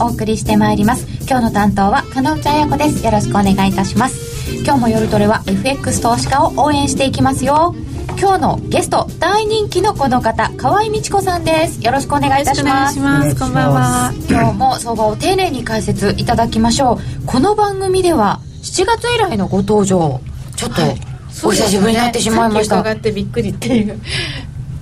お送りしてまいります。今日の担当は加納内彩子です。よろしくお願いいたします。今日も夜トレは FX 投資家を応援していきますよ。今日のゲスト大人気のこの方河合美智子さんです。よろしくお願いいたします。こんばんは。今日も相場を丁寧に解説いただきましょう。この番組では7月以来のご登場。ちょっと、お久しぶりになってしまいました、伺ってびっくりっていう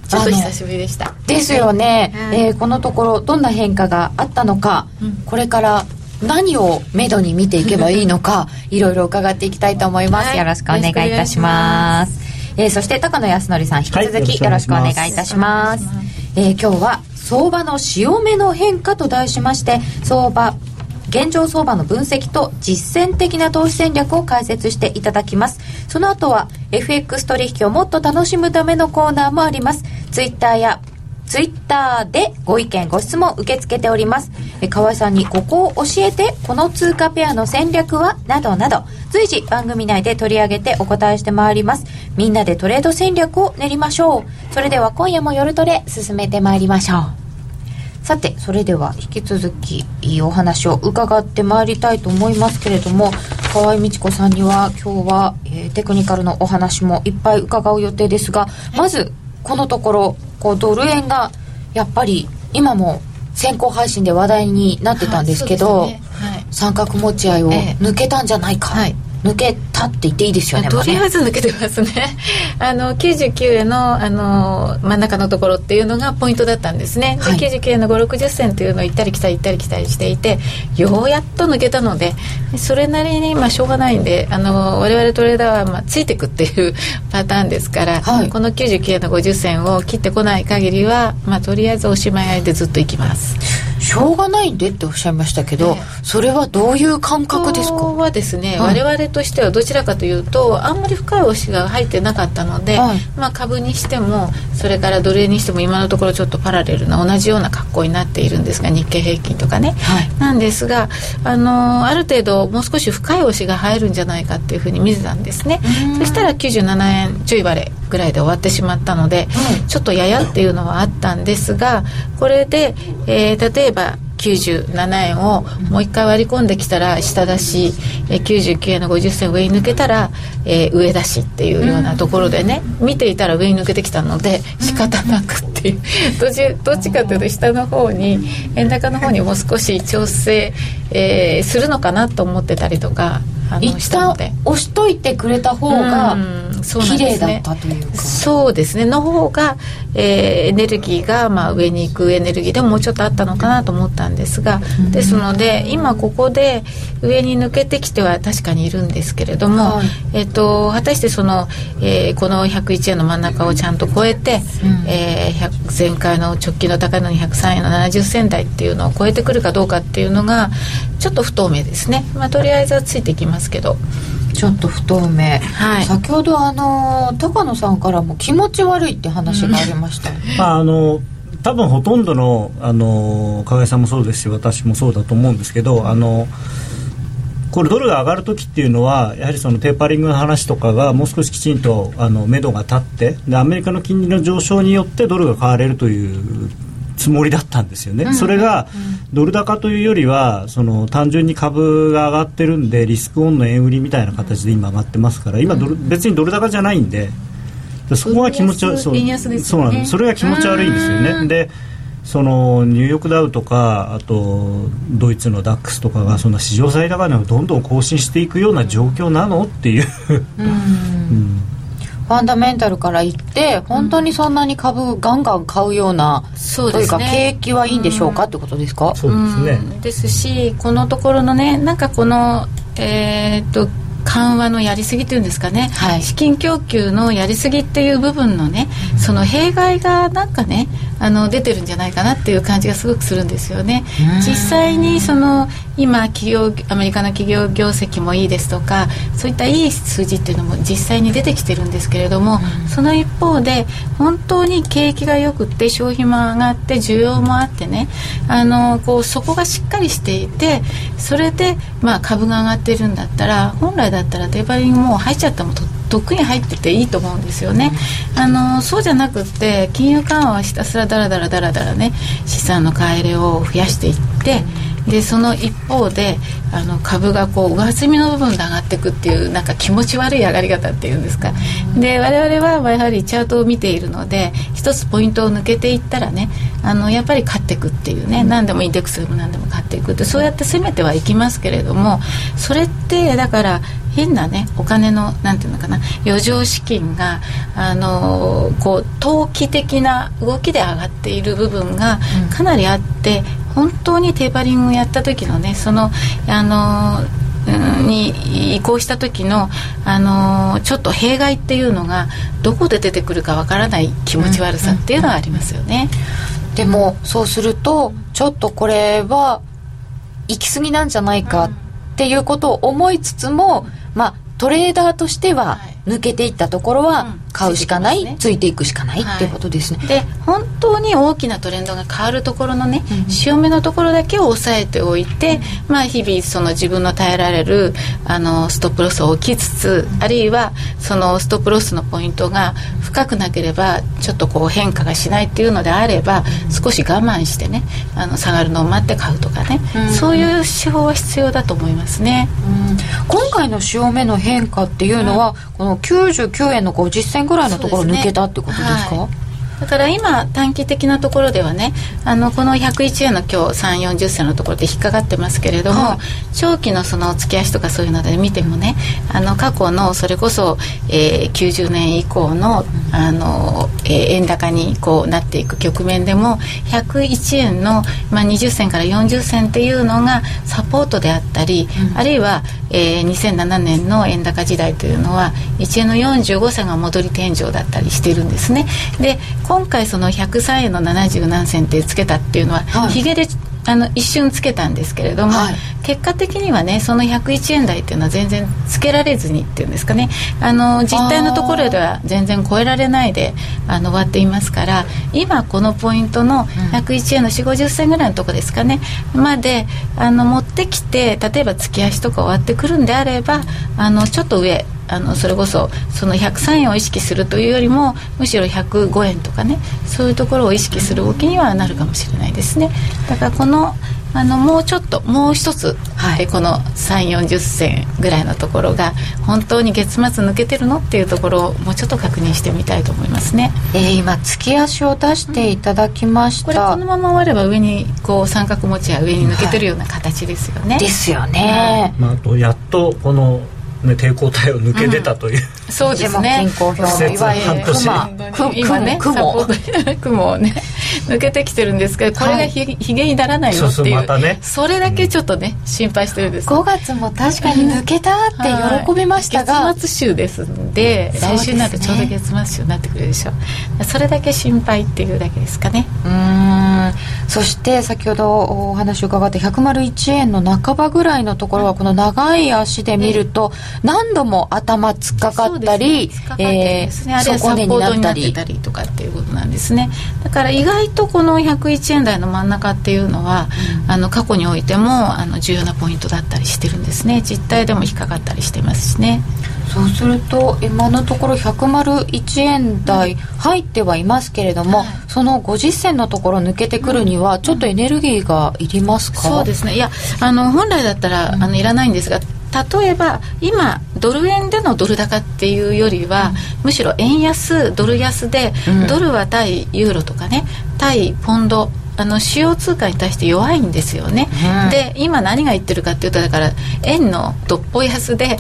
ちょっと久しぶりでした。ですよね、はい、えー、このところどんな変化があったのか、うん、これから何をめどに見ていけばいいのかい。ろいろ伺っていきたいと思います、はい、よろしくお願いいたします。えー、そして高野康則さん引き続きよろしくお願いいたします。はい、えー、今日は相場の潮目の変化と題しまして相場現状相場の分析と実践的な投資戦略を解説していただきます。その後は FX 取引をもっと楽しむためのコーナーもあります。ツイッターやツイッターでご意見ご質問受け付けております。え河合さんにここを教えてこの通貨ペアの戦略は？などなど。随時番組内で取り上げてお答えしてまいります。みんなでトレード戦略を練りましょう。それでは今夜も夜トレ進めてまいりましょう。さてそれでは引き続きいいお話を伺ってまいりたいと思いますけれども河合美智子さんには今日は、えー、テクニカルのお話もいっぱい伺う予定ですがまずこのところこうドル円がやっぱり今も先行配信で話題になってたんですけど、はいね。はい、三角持ち合いを抜けたんじゃないか、はい抜けたって言っていいですよねとりあえず抜けてますね。あの99円のあの真ん中のところっていうのがポイントだったんですね、はい、で99円の560銭っていうのを行ったり来たり行ったり来たりしていてようやっと抜けたのでそれなりにまあしょうがないんであの我々トレーダーはまあついていくっていう パターンですから、はい、この99円の50銭を切ってこない限りは、まあ、とりあえずおしまいでずっといきますしょうがないんでっておっしゃいましたけど、え。それはどういう感覚ですか？はですね、はい、我々としてはどちらかというとあんまり深い押しが入ってなかったので、はい、まあ、株にしてもそれからドル円にしても今のところちょっとパラレルな同じような格好になっているんですが日経平均とかね、はい、なんですがあのある程度もう少し深い押しが入るんじゃないかっていうふうに見てたんですね。そしたら97円ちょい割れぐらいで終わってしまったので、ちょっとややっていうのはあったんですがこれで、えー、例えば97円をもう一回割り込んできたら下出し、えー、99円の50銭上に抜けたら、えー、上出しっていうようなところでね、見ていたら上に抜けてきたので仕方なくっていう。どっちどっちかというと下の方に円高の方にもう少し調整、えー、するのかなと思ってたりとか一旦押しといてくれた方が綺麗だったというか。そうですね。の方が、えー、エネルギーが、まあ、上に行くエネルギーでももうちょっとあったのかなと思ったんですが、うん、ですので今ここで上に抜けてきては確かにいるんですけれども、はい、えーと、果たしてその、えー、この101円の真ん中をちゃんと超えて、うん、えー、前回の直近の高いのに103円の70銭台っていうのを超えてくるかどうかっていうのがちょっと不透明ですね、まあ、とりあえずはついてきますけど。ちょっと不透明、はい、先ほどあの高野さんからも気持ち悪いって話がありました、まああの多分ほとんどのあの加賀さんもそうですし私もそうだと思うんですけどあのこれドルが上がる時っていうのはやはりそのテーパリングの話とかがもう少しきちんとあの目処が立ってでアメリカの金利の上昇によってドルが買われるというつもりだったんですよね、うん、それがドル高というよりはその単純に株が上がってるんでリスクオンの円売りみたいな形で今上がってますから今ドル、別にドル高じゃないんでそこが気持ち悪い、そうそうなんです。それが気持ち悪いんですよね。でそのニューヨークダウとかあとドイツのダックスとかがそんな史上最高値をどんどん更新していくような状況なのっていう。うん ファンダメンタルから言って本当にそんなに株ガンガン買うような、うん、そうですね、景気はいいんでしょうか、うん、ってことですか？そうですね、ですしこのところのねなんかこのえー、っと緩和のやりすぎというんですかね、はい、資金供給のやりすぎっていう部分のねその弊害がなんかねあの出てるんじゃないかなっていう感じがすごくするんですよね。実際にその今企業アメリカの企業業績もいいですとかそういったいい数字っていうのも実際に出てきてるんですけれども、その一方で本当に景気がよくって消費も上がって需要もあってねあのこうそこがしっかりしていてそれでまあ株が上がってるんだったら本来だったらデバリングもう入っちゃったもととっくに入ってていいと思うんですよね、あのそうじゃなくて金融緩和はひたすらだらだらだらだらね資産の買い入れを増やしていってでその一方であの株がこう上積みの部分で上がっていくっていうなんか気持ち悪い上がり方っていうんですか。で我々はやはりチャートを見ているので一つポイントを抜けていったらねあのやっぱり勝っていくっていうね何でもインデックスでも何でも勝っていくってそうやって攻めてはいきますけれどもそれってだから変なねお金のなんていうのかな余剰資金があのこう投機的な動きで上がっている部分がかなりあって、本当にテーパリングをやった時のねそのあのに移行した時の、あのちょっと弊害っていうのがどこで出てくるかわからない気持ち悪さっていうのはありますよね、うんうん、でもそうするとちょっとこれは行き過ぎなんじゃないかっていうことを思いつつも、まあトレーダーとしては抜けていったところは買うしかない、ついていくしかないっていうことですね、で本当に大きなトレンドが変わるところのね、潮目のところだけを抑えておいて、まあ日々その自分の耐えられるあのストップロスを置きつつ、あるいはそのストップロスのポイントが深くなければちょっとこう変化がしないっていうのであれば少し我慢してねあの下がるのを待って買うとかね、そういう手法は必要だと思いますね、今回の潮目の変化っていうのは、この99円の50銭ぐらいのところ抜けたってことですか？だから今短期的なところではねあのこの101円の今日3 4 0銭のところで引っかかってますけれども、はい、長期のその月足とかそういうので見てもねあの過去のそれこそ、えー、90年以降のあの、えー、円高にこうなっていく局面でも101円の、まあ、20銭から40銭っていうのがサポートであったり、うん、あるいは、えー、2007年の円高時代というのは1円の45銭が戻り天井だったりしてるんですね。で今回その103円の70何銭ってつけたっていうのは、はい、ヒゲであの一瞬つけたんですけれども、はい、結果的にはねその101円台っていうのは全然つけられずにっていうんですかね。あの実態のところでは全然超えられないであの終わっていますから今このポイントの101円の4 5 0銭ぐらいのところですかね。まであの持ってきて例えば月足とか終わってくるんであればあのちょっと上あのそれこそその103円を意識するというよりもむしろ105円とかねそういうところを意識する動きにはなるかもしれないですね。だからこのあのもうちょっともう一つ、はい、この3 4 0銭ぐらいのところが本当に月末抜けてるのっていうところをもうちょっと確認してみたいと思いますね、えー、今月足を出していただきました、うん、これこのまま終われば上にこう三角持ちや上に抜けてるような形ですよね、はい、ですよね、まあ、あとやっとこのね、抵抗体を抜け出たという、そうですね。均衡表のいわゆる雲今ね雲。雲をね抜けてきてるんですけどこれがひ,、ひげにならないよっていう、まね、それだけちょっとね、うん、心配してるんです。5月も確かに抜けたって喜びましたが、はい、月末週ですんで、来週になるとちょうど月末週になってくるでしょう。それだけ心配っていうだけですかね。うん。そして先ほどお話を伺った101円の半ばぐらいのところはこの長い足で見ると、何度も頭突っかかったり、ね、えー、あれはサポートになってたりとかっていうことなんですね。だから意外とこの101円台の真ん中っていうのは、うん、あの過去においてもあの重要なポイントだったりしてるんですね。実態でも引っかかったりしてますしね。そうすると今のところ101円台入ってはいますけれども、はい、その50銭のところ抜けてくるにはちょっとエネルギーがいりますか、うん、そうですね。いやあの本来だったら、あのいらないんですが例えば今ドル円でのドル高っていうよりは、うん、むしろ円安ドル安で、うん、ドルは対ユーロとかね対ポンドあの主要通貨に対して弱いんですよね、うん、で今何が言ってるかっていうとだから円のどっぽい安で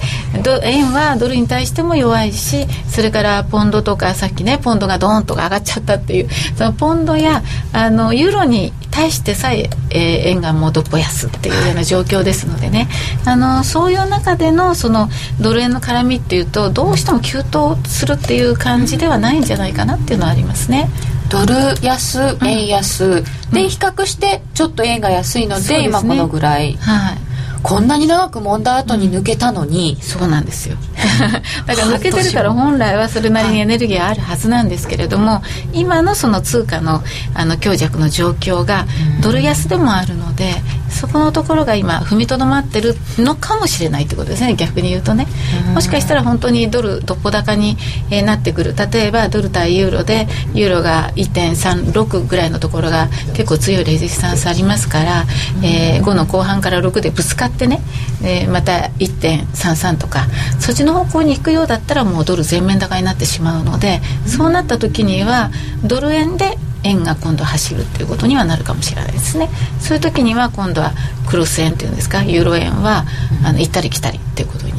円はドルに対しても弱いしそれからポンドとかさっきねポンドがドーンとか上がっちゃったっていうそのポンドやあのユーロに対してさええー、円がもうどっぽ安っていうような状況ですのでね。あのそういう中でのそのドル円の絡みっていうとどうしても急騰するっていう感じではないんじゃないかなっていうのはありますね。ドル安円安、うん、で比較してちょっと円が安いので、ね、今このぐらい、はい、こんなに長く揉んだ後に抜けたのに、うん、そうなんですよ。だから抜けてるから本来はそれなりにエネルギーあるはずなんですけれども、今のその通貨のあの強弱の状況がドル安でもあるのでそこのところが今踏みとどまってるのかもしれないってことですね。逆に言うとね。もしかしたら本当にドルどこ高に、えー、なってくる。例えばドル対ユーロでユーロが1.36ぐらいのところが結構強いレジスタンスありますから、えー、5の後半から6でぶつかってね、えー、また1.33とかそっちの方向に行くようだったらもうドル全面高になってしまうのでそうなった時にはドル円で円が今度走るっていうことにはなるかもしれないですね。そういう時には今度はクロス円っていうんですか？ユーロ円はあの行ったり来たりっていうことに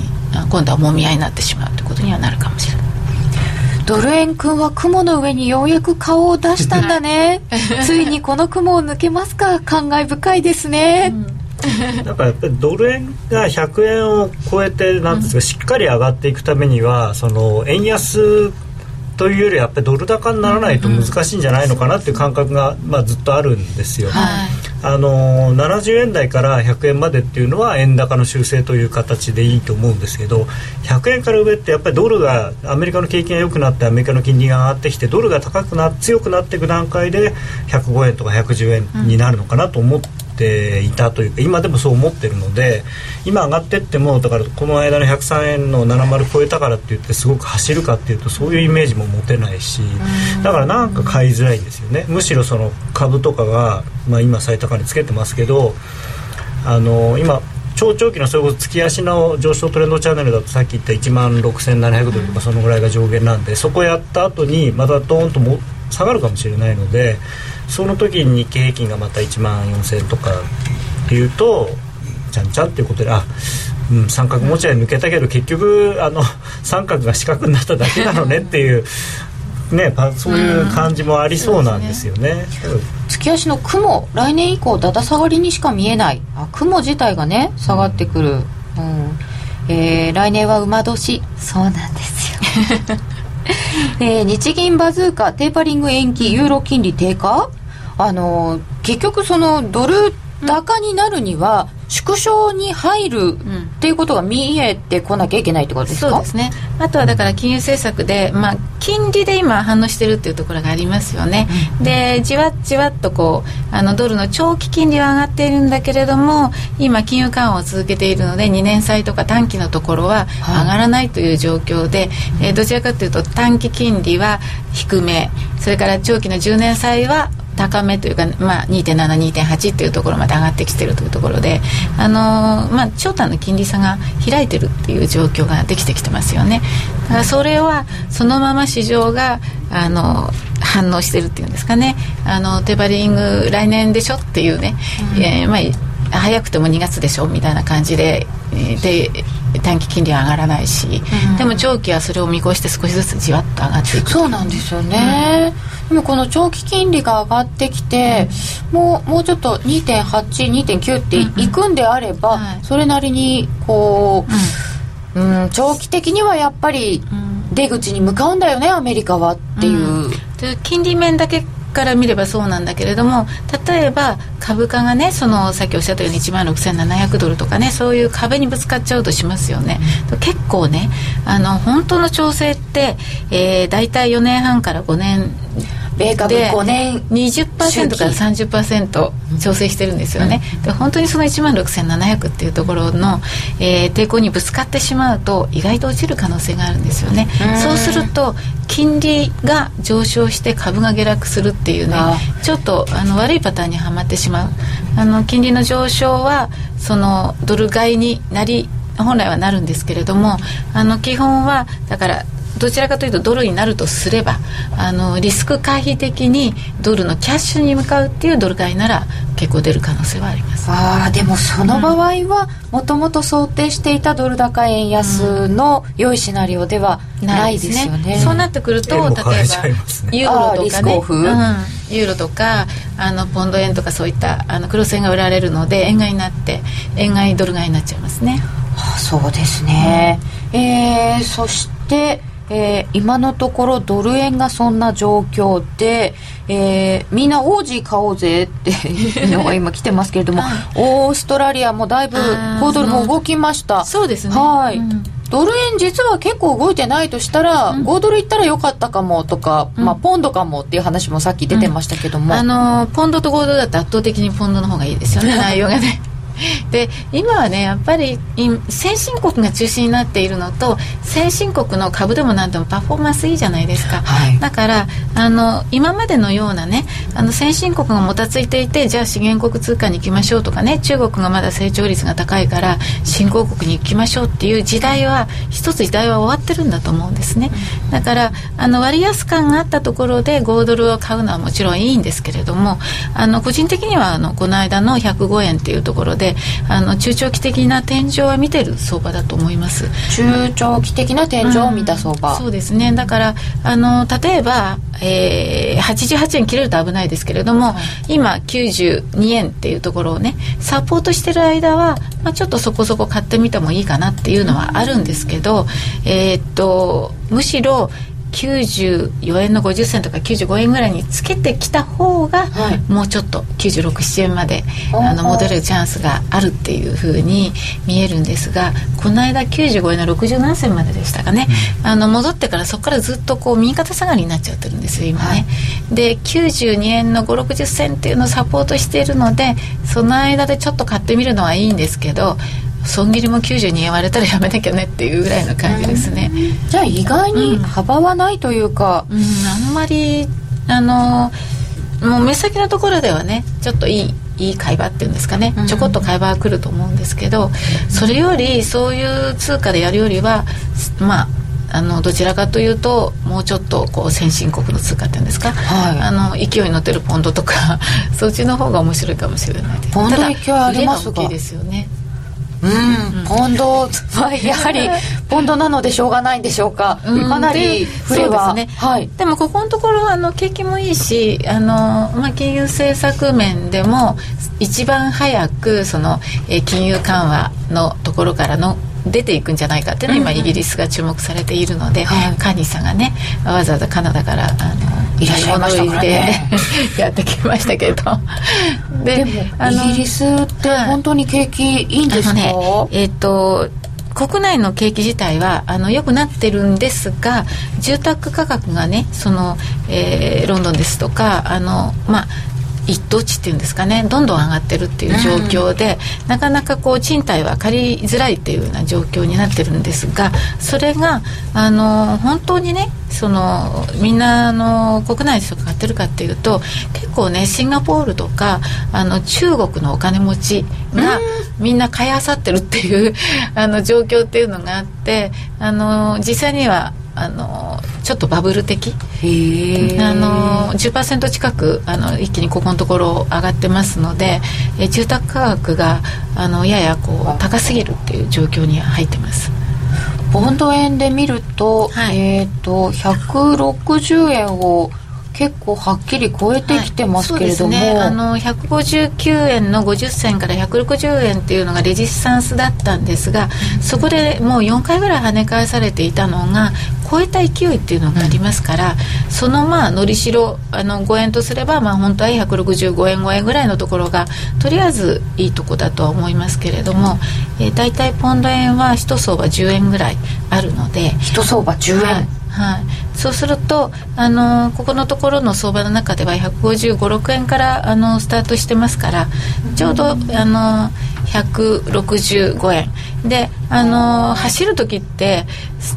今度はもみ合いになってしまうってことにはなるかもしれない。ドル円君は雲の上にようやく顔を出したんだね。ついにこの雲を抜けますか？感慨深いですね、うん。だからやっぱりドル円が100円を超えてなんですか、しっかり上がっていくためにはその円安というよりやっぱりドル高にならないと難しいんじゃないのかなっていう感覚が、まあ、ずっとあるんですよ、はい、あの70円台から100円までっていうのは円高の修正という形でいいと思うんですけど100円から上ってやっぱりドルがアメリカの景気が良くなってアメリカの金利が上がってきてドルが高くな強くなっていく段階で105円とか110円になるのかなと思ってていたというか今でもそう思ってるので今上がってってもだからこの間の103円の70超えたからって言ってすごく走るかっていうとそういうイメージも持てないしだからなんか買いづらいんですよね。むしろその株とかが、まあ、今最高値つけてますけどあの今超長期のそれこそ月足の上昇トレンドチャンネルだとさっき言った1万6700ドルとかそのぐらいが上限なんでそこやった後にまたドーンとも下がるかもしれないのでその時に日経平均がまた1万4000円とかっていうとちゃんちゃっていうことであうん、三角持ち合い抜けたけど結局あの三角が四角になっただけなのねっていうね、そういう感じもありそうなんですよね。うん、月足の雲来年以降だだ下がりにしか見えない。あ雲自体がね下がってくる、うん、えー、来年は馬年。そうなんですよ。えー、日銀バズーカテーパリング延期ユーロ金利低下？あの結局そのドル高になるには、縮小に入るっていうことが見えてこなきゃいけないってことですか、そうですね。あとはだから金融政策で、まあ、金利で今反応してるっていうところがありますよね、うん、でじわじわっとこうあのドルの長期金利は上がっているんだけれども今金融緩和を続けているので2年債とか短期のところは上がらないという状況で、はい、えー、どちらかというと短期金利は低めそれから長期の10年債は高めというか、まあ、2.7、2.8っていうところまで上がってきてるというところで、あのー、まあ、長短の金利差が開いてるっていう状況ができてきてますよね。だからそれはそのまま市場があの反応してるっていうんですかね。あのテバリング来年でしょっていうね、うん、えー、まあ、早くても2月でしょみたいな感じでで短期金利は上がらないし、うん、でも長期はそれを見越して少しずつじわっと上がっていく。そうなんですよね、うん、でもこの長期金利が上がってきて、うん、もうもうちょっと2.82.9っていくんであれば、はい、それなりにこう、うん。長期的にはやっぱり出口に向かうんだよねアメリカはっていう。金利面だけから見ればそうなんだけれども例えば株価がねそのさっきおっしゃったように1万6700ドルとかねそういう壁にぶつかっちゃうとしますよね、結構ねあの本当の調整って、えー、大体4年半から5年米株5年20%から30%調整してるんですよね、で本当にその1万6700っていうところの、えー、抵抗にぶつかってしまうと意外と落ちる可能性があるんですよね。そうすると金利が上昇して株が下落するっていうねちょっとあの悪いパターンにはまってしまう。あの金利の上昇はそのドル買いになり本来はなるんですけれどもあの基本はだからどちらかというとドルになるとすればあのリスク回避的にドルのキャッシュに向かうっていうドル買いなら結構出る可能性はあります。ああでもその場合はもともと想定していたドル高円安の良いシナリオではないですよね、ね、そうなってくると例えば、ユーロとかね、うん、ユーロとかあのポンド円とかそういったあの黒線が売られるので円買いになって円買いドル買いになっちゃいますね、はあ、そうですね、うん、えー、そしてえー、今のところドル円がそんな状況で、えー、みんなオージー買おうぜって いうのが今来てますけれどもオーストラリアもだいぶ5ドルも動きました。そう。ですね。はい、うん。ドル円実は結構動いてないとしたら、うん、5ドルいったらよかったかもとか、うん、まあ、ポンドかもっていう話もさっき出てましたけども、うん、あのポンドと5ドルだと圧倒的にポンドの方がいいですよね 内容がねで今はねやっぱり先進国が中心になっているのと先進国の株でも何でもパフォーマンスいいじゃないですか、はい、だからあの今までのようなねあの先進国がもたついていてじゃあ資源国通貨に行きましょうとかね中国がまだ成長率が高いから新興国に行きましょうっていう時代は一つ時代は終わってるんだと思うんですね。だからあの割安感があったところで5ドルを買うのはもちろんいいんですけれどもあの個人的にはあのこの間の105円っていうところであの中長期的な天井は見てる相場だと思います。中長期的な天井を見た相場、うん、そうですね。だからあの例えば、えー、88円切れると危ないですけれども、はい、今92円っていうところをねサポートしてる間は、まあ、ちょっとそこそこ買ってみてもいいかなっていうのはあるんですけど、えー、っとむしろ94円の50銭とか95円ぐらいにつけてきた方が、はい、もうちょっと967円まであの戻るチャンスがあるっていうふうに見えるんですがこの間95円の60何銭まででしたかね、うん、あの戻ってからそこからずっとこう右肩下がりになっちゃってるんですよ今ね、はい、で92円の560銭っていうのをサポートしているのでその間でちょっと買ってみるのはいいんですけど損切りも92円割れたらやめなきゃねっていうぐらいの感じですね、じゃあ意外に幅はないというか、うん、うん、あんまりあのもう目先のところではねちょっといいいい会話っていうんですかね、ちょこっと会話が来ると思うんですけど、それよりそういう通貨でやるよりはまああのどちらかというともうちょっとこう先進国の通貨っていうんですか、はい、あの勢いに乗ってるポンドとか そっちの方が面白いかもしれない。ですポンド勢いありますが。ですよねうん、ポンドはやはりポンドなのでしょうがないん。でしょうか、かなり振れは、ね、はい、でもここのところあの景気もいいしあの、まあ、金融政策面でも一番早くその、え金融緩和のところからの出ていくんじゃないかっていうのは今イギリスが注目されているので、はい、カーニーさんがねわざわざカナダからあのいらっしゃいましたね。やってきましたけど。でもイギリスって本当に景気いいんですか、ね、えっ、ー、と国内の景気自体はあの良くなってるんですが住宅価格がねその、えー、ロンドンですとかあの、まあ、一等地っていうんですかねどんどん上がってるっていう状況で、うん、なかなかこう賃貸は借りづらいっていうような状況になってるんですがそれがあの本当にねそのみんなの国内で買ってるかっていうと結構ねシンガポールとかあの中国のお金持ちがみんな買いあさってるっていう あの状況っていうのがあってあの実際にはあのちょっとバブル的あの10%近くあの一気にここのところ上がってますのでえ住宅価格があのややこう高すぎるっていう状況に入ってます。ポンド円で見ると、はい、えっ、ー、と160円を結構はっきり超えてきてますけれども、はい、ね、あの159円の50銭から160円っていうのがレジスタンスだったんですがそこでもう4回ぐらい跳ね返されていたのが超えた勢いっていうのがありますから、うん、そのまあのりしろあの5円とすればまあ本当は165円5円ぐらいのところがとりあえずいいとこだとは思いますけれども、えー、大体ポンド円は一相場10円ぐらいあるので。一相場10円、はい。はい、そうすると、あのここのところの相場の中では155、6円からあのスタートしてますからちょうどあの165円。であの走る時って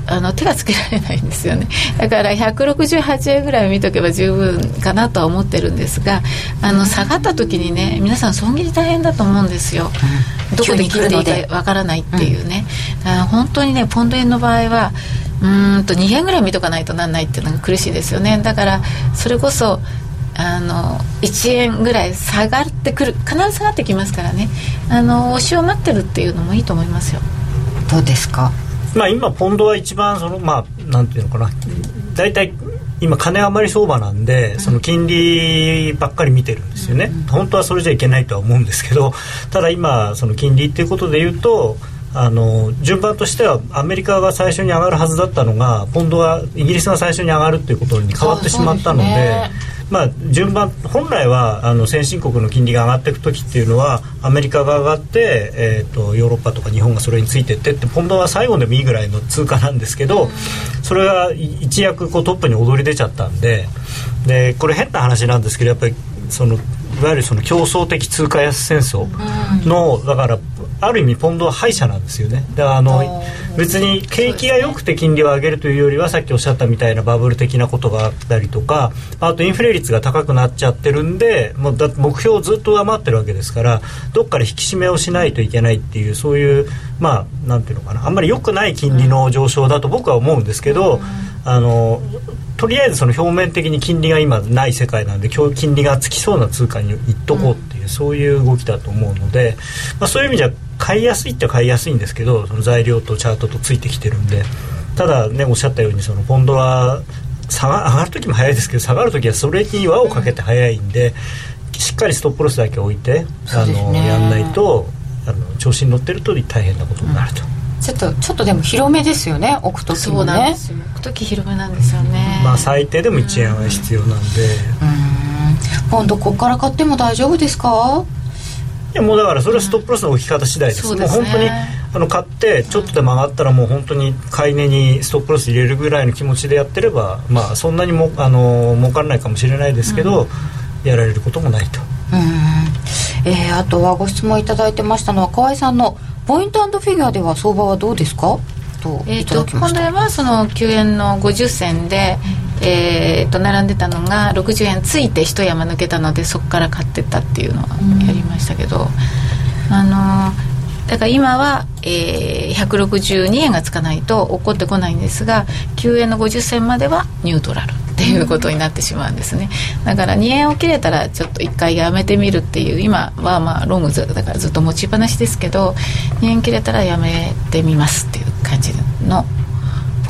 あの手がつけられないんですよね。だから168円ぐらい見とけば十分かなとは思ってるんですがあの下がった時にね皆さん損切り大変だと思うんですよ、どこに切っていいかわからないっていうね、うん、本当にねポンド円の場合はうんと2円ぐらい見とかないとなんないっていうのが苦しいですよね。だからそれこそあの1円ぐらい下がってくる必ず下がってきますからね。あの押しを待ってるっていうのもいいと思いますよ。どうですか？まあ今ポンドは一番そのまあなんていうのかな。大体今金余り相場なんで、その金利ばっかり見てるんですよね、本当はそれじゃいけないとは思うんですけどただ今その金利っていうことで言うとあの順番としてはアメリカが最初に上がるはずだったのがポンドがイギリスが最初に上がるっていうことに変わってしまったので。まあ、順番本来はあの先進国の金利が上がっていく時っていうのはアメリカが上がって、えーと、ヨーロッパとか日本がそれについてってってポンドは最後でもいいぐらいの通貨なんですけど、それが一躍こうトップに躍り出ちゃったんででこれ変な話なんですけどやっぱりそのいわゆるその競争的通貨安戦争の、だからある意味ポンドは敗者なんですよね。だからあの別に景気が良くて金利を上げるというよりはさっきおっしゃったみたいなバブル的なことがあったりとかあとインフレ率が高くなっちゃってるんでもうだ目標をずっと上回ってるわけですからどっかで引き締めをしないといけないっていうそういうまあなんていうのかなあんまり良くない金利の上昇だと僕は思うんですけど、あのとりあえずその表面的に金利が今ない世界なんで今日金利がつきそうな通貨にいっとこうっていう、そういう動きだと思うので、まあ、そういう意味じゃ買いやすいって買いやすいんですけどその材料とチャートとついてきてるんで。ただねおっしゃったようにそのポンドは下が上がる時も早いですけど下がる時はそれに輪をかけて早いんで、しっかりストップロスだけ置いて、あのやんないとあの調子に乗ってると大変なことになると。うんちょっとちょっとでも広めですよね置く時もね。置く時広めなんですよね。まあ最低でも1円は必要なんで。うん。ポンドここから買っても大丈夫ですか？いやもうだからそれはストップロスの置き方次第です、うん、もう本当にあの買ってちょっとでも上がったらもう本当に買い値にストップロス入れるぐらいの気持ちでやってればまあそんなにもあの儲からないかもしれないですけど、うん、やられることもないと。うん、えー、あとはご質問いただいてましたのは河合さんのポイントフィギュアでは相場はどうですか？とえーと、本来はその9円の50銭で、えー、と並んでたのが60円ついて一山抜けたのでそこから買ってったっていうのはやりましたけど、あのだから今は、えー、162円がつかないと起こってこないんですが9円の50銭まではニュートラルっていうことになってしまうんですね。だから2円を切れたらちょっと1回やめてみるっていう今はまあロングズだからずっと持ちっぱなしですけど2円切れたらやめてみますっていう感じの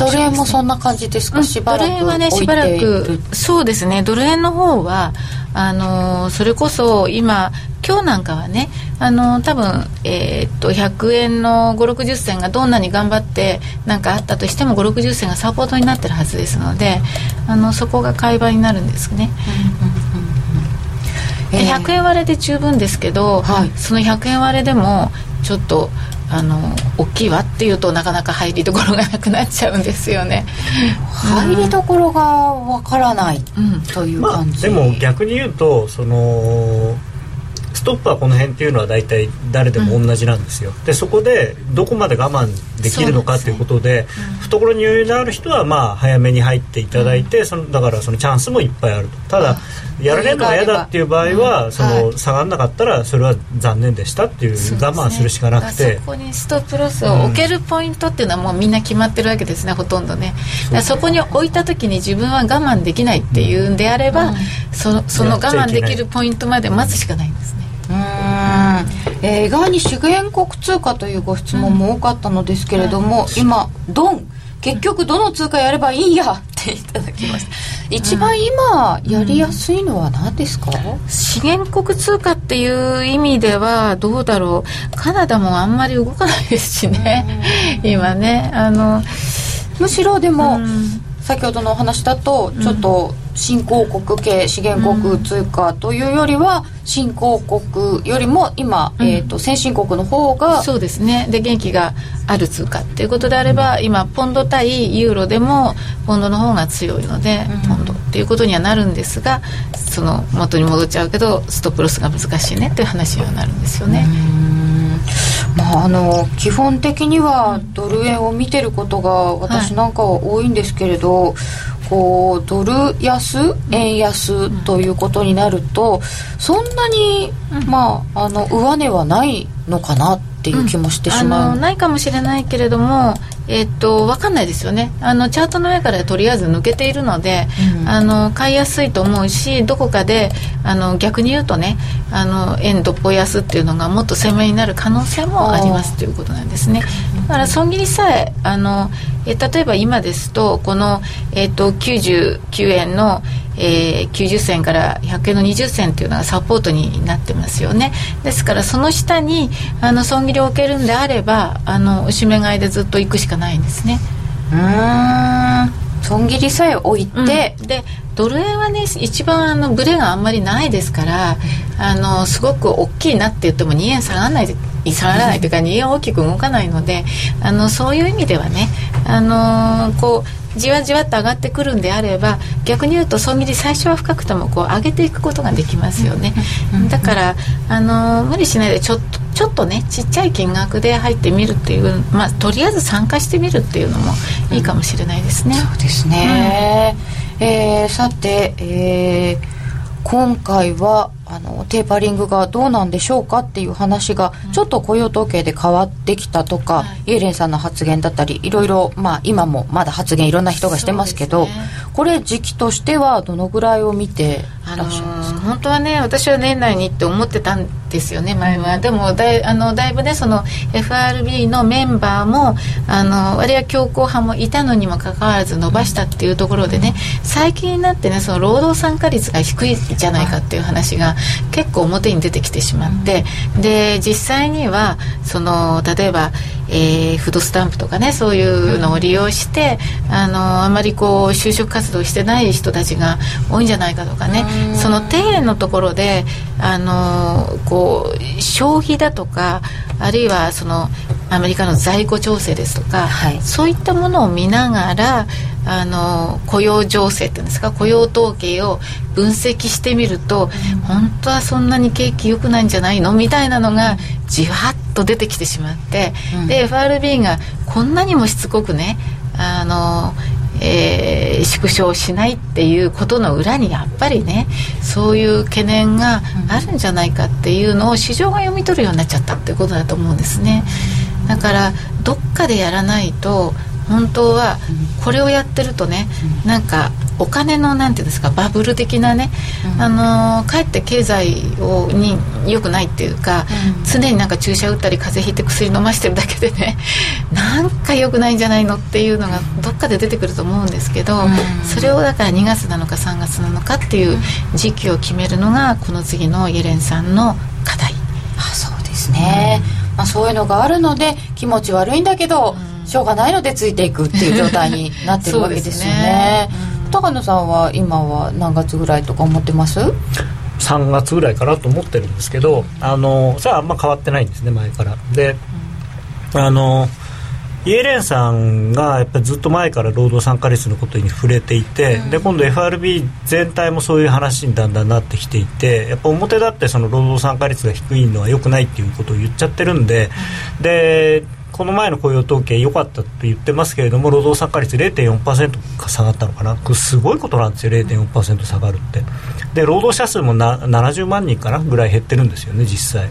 ドル円もそんな感じですか、うん、しばらくドル円はねしばらくそうですね。ドル円の方はあのそれこそ今今日なんかはねあの多分、えー、っと100円の560銭がどんなに頑張ってなんかあったとしても560銭がサポートになってるはずですのであのそこが買い場になるんですね。で100円割れで十分ですけど、はい、その100円割れでもちょっとあの大きいわっていうとなかなか入りどころがなくなっちゃうんですよね。入りどころがわからない、うん、という感じ、まあ、でも逆に言うとそのストップはこの辺っていうのは大体誰でも同じなんですよ、うん、でそこでどこまで我慢できるのかということで、ね。うん、懐に余裕のある人はまあ早めに入っていただいて、うん、そのだからそのチャンスもいっぱいあると。ただやられるのが嫌だっていう場合は、その下がらなかったらそれは残念でしたっていう我慢するしかなくて、ね、そこにストップロスを置けるポイントっていうのはもうみんな決まってるわけですねほとんどね。そこに置いた時に自分は我慢できないっていうんであれば、そのその我慢できるポイントまで待つしかないんですね。うん、えー、意外に資源国通貨というご質問も多かったのですけれども、うん、今ドン。結局どの通貨やればいいんやっていただきました。一番今やりやすいのは何ですか、うん、資源国通貨っていう意味ではどうだろう。カナダもあんまり動かないですしね、今ねあのむしろでも、先ほどのお話だとちょっと新興国系資源国通貨というよりは新興国よりも今、うん、えーと、先進国の方がそうですね。で元気がある通貨っていうことであれば、うん、今ポンド対ユーロでもポンドの方が強いので、うん、ポンドっていうことにはなるんですがその元に戻っちゃうけどストップロスが難しいねっていう話にはなるんですよね。まあ、あの基本的にはドル円を見てることが私なんかは多いんですけれど、はい、こうドル安円安ということになるとそんなに、まあ、あの上値はないのかなっていう気もしてしまう、うん、ないかもしれないけれどもえっと分かんないですよね。あのチャートの上からとりあえず抜けているので、うん、あの買いやすいと思うしどこかであの逆に言うとねあの円どっぽ安っていうのがもっと鮮明になる可能性もありますということなんですね。だから損切りさえあのえ例えば今ですとこの、えっと、99円のえー、90銭から100円の20銭っていうのがサポートになってますよね。ですからその下にあの損切りを受けるんであればあのおしめ買いでずっと行くしかないんですね。うん。損切りさえ置いて、うん、でドル円はね一番あのブレがあんまりないですから、あのすごく大きいなって言っても2円下がらない下がらないというか2円大きく動かないのであのそういう意味ではね、あのこうじわじわと上がってくるんであれば逆に言うと損切り最初は深くともこう上げていくことができますよね、だからあの無理しないでちょっとちょっとねちっちゃい金額で入ってみるっていうまあとりあえず参加してみるっていうのもいいかもしれないですね、そうですね、うん、えー、さて、えー、今回はあのテーパリングがどうなんでしょうかっていう話が、ちょっと雇用統計で変わってきたとか、イエレンさんの発言だったりいろいろ、まあ、今もまだ発言いろんな人がしてますけど、ね、これ時期としてはどのぐらいを見てらっしゃいますか、本当はね私は年内にって思ってたんですよね前は、でもだいあのだいぶねその FRB のメンバーもあの割合強硬派もいたのにもかかわらず伸ばしたっていうところでね最近になってねその労働参加率が低いじゃないかっていう話が結構表に出てきてしまって、で実際にはその例えば、えー、フードスタンプとかねそういうのを利用してあのあまりこう就職活動してない人たちが多いんじゃないかとかねその底辺のところであのこう消費だとかあるいはそのアメリカの在庫調整ですとか、はい、そういったものを見ながらあの雇用情勢っていうんですか雇用統計を分析してみると、うん、本当はそんなに景気良くないんじゃないのみたいなのがじわっと出てきてしまって、うん、で FRB がこんなにもしつこくねあのえー、縮小しないっていうことの裏にやっぱりねそういう懸念があるんじゃないかっていうのを市場が読み取るようになっちゃったっていうことだと思うんですねだからどっかでやらないと本当はこれをやってるとね、なんかお金のなんていうんですかバブル的なね、あのかえって経済をに良くないっていうか、常になんか注射打ったり風邪ひいて薬飲ましてるだけでね なんか良くないんじゃないのっていうのがどっかで出てくると思うんですけど、それをだから2月なのか3月なのかっていう時期を決めるのがこの次のイエレンさんの課題。あそうですね、まあ、そういうのがあるので気持ち悪いんだけど、しょうがないのでついていくっていう状態になってるわけですよね。ね、高野さんは今は何月ぐらいとか思ってます？3月ぐらいかなと思ってるんですけどあのそれはあんま変わってないんですね前から。であのイエレンさんがやっぱりずっと前から労働参加率のことに触れていて、うん、で今度 FRB 全体もそういう話にだんだんなってきていてやっぱ表立ってその労働参加率が低いのは良くないっていうことを言っちゃってるんで、うん、でこの前の雇用統計良かったと言ってますけれども労働参加率0.4%下がったのかな。これすごいことなんですよ。0.4%下がるって。で労働者数もな70万人かなぐらい減ってるんですよね実際。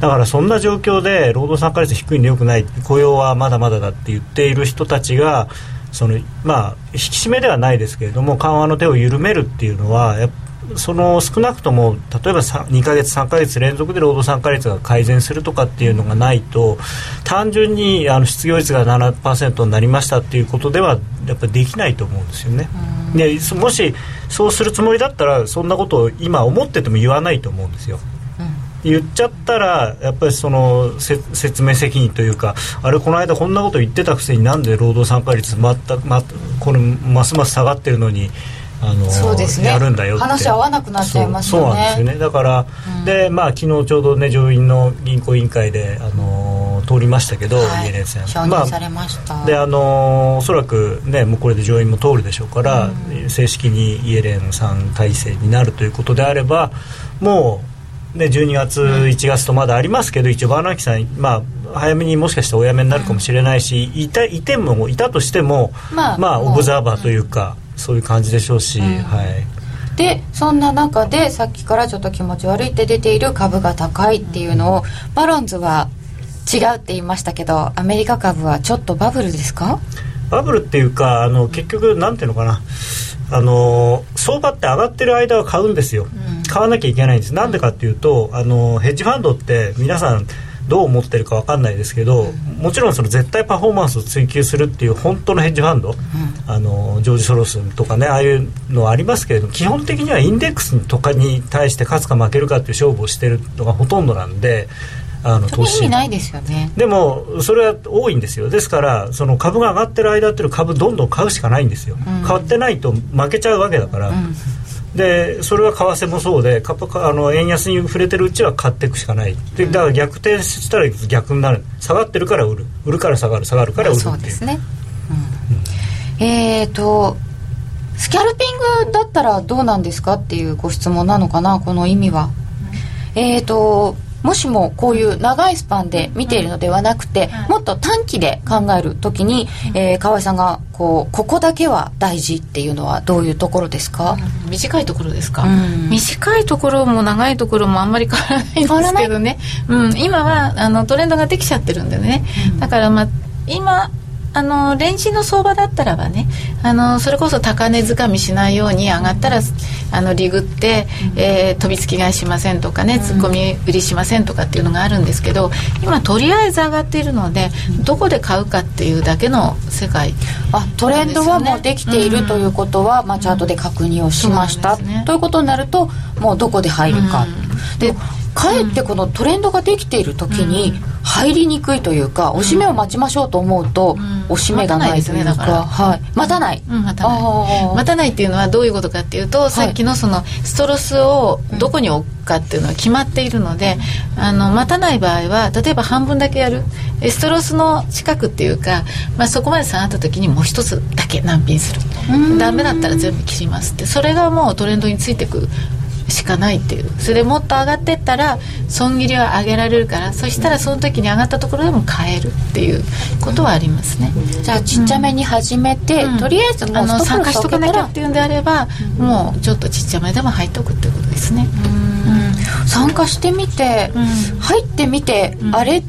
だからそんな状況で労働参加率低いのよくない。雇用はまだまだだって言っている人たちがそのまあ引き締めではないですけれども緩和の手を緩めるっていうのはやっぱその少なくとも例えば2か月、3か月連続で労働参加率が改善するとかっていうのがないと単純にあの失業率が7%になりましたっていうことではやっぱりできないと思うんですよね。でもしそうするつもりだったらそんなことを今思ってても言わないと思うんですよ。言っちゃったらやっぱりその説明責任というかあれこの間こんなこと言ってたくせになんで労働参加率また、ま、このますます下がってるのにあのそうです、ね、やるんだよ話合わなくなっちゃいますよね。そうなんですよね。だから、うん、でまあ昨日ちょうどね上院の銀行委員会であの通りましたけど、はい、イエレン戦承認されました、まあ、であのおそらくねもうこれで上院も通るでしょうから、うん、正式にイエレンさん体制になるということであればもうね12月、うん、1月とまだありますけど一応バーナーキさんまあ早めにもしかしてお辞めになるかもしれないし、いたいてもいたとしても、まあ、まあオブザーバーというか、そういう感じでしょうし、うん、はい。でそんな中でさっきからちょっと気持ち悪いって出ている株が高いっていうのをバロンズは違うって言いましたけどアメリカ株はちょっとバブルですか？バブルっていうかあの結局なんていうのかな。あの相場って上がってる間は買うんですよ、うん、買わなきゃいけないんです。なんでかっていうとあのヘッジファンドって皆さんどう思ってるか分かんないですけど、もちろんその絶対パフォーマンスを追求するっていう本当のヘッジファンド、うん、あのジョージ・ソロスとかねああいうのはありますけれど基本的にはインデックスとかに対して勝つか負けるかっていう勝負をしてるのがほとんどなんであの投資意味ないですよね。でもそれは多いんですよ。ですからその株が上がってる間っていう株どんどん買うしかないんですよ、うん、買ってないと負けちゃうわけだから、うん、でそれは為替もそうであの円安に触れてるうちは買っていくしかない。でだから逆転したら逆になる。下がってるから売る。売るから下がる。下がるから売るっていう。そうですね、うん、えっ、ー、とスキャルピングだったらどうなんですかっていうご質問なのかなこの意味は。えっ、ー、ともしもこういう長いスパンで見ているのではなくて、もっと短期で考えるときに、えー、河合さんがこうここだけは大事っていうのはどういうところですか、うん、短いところですか、うん、短いところも長いところもあんまり変わらないんですけどね、うん、今はあのトレンドができちゃってるんでね、だからまあ今あのレンジの相場だったらばねあのそれこそ高値掴みしないように上がったらあのリグって、えー、飛びつき買いしませんとかね突っ込み売りしませんとかっていうのがあるんですけど今とりあえず上がっているのでどこで買うかっていうだけの世界、あトレンドはもうできているということは、まあ、チャートで確認をしました、ね、ということになるともうどこで入るか、でかえってこのトレンドができている時に入りにくいというか、押し目を待ちましょうと思うと、押し目がないというか、はい、待たない、待たない。待たないっていうのはどういうことかっていうと、さっきのそのストロスをどこに置くかっていうのは決まっているので、あの待たない場合は例えば半分だけやる。ストロスの近くっていうか、まあ、そこまで下がった時にもう一つだけ難品する。ダメだったら全部切りますって。それがもうトレンドについてくしかないっていう。それでもっと上がってったら損切りは上げられるからそしたらその時に上がったところでも買えるっていうことはありますね。じゃあちっちゃめに始めて、うん、とりあえずもう参加しとかなきゃ。っていうんであれば、うん、もうちょっとちっちゃめでも入っておくってことですね、うん、参加してみて、入ってみて、あれ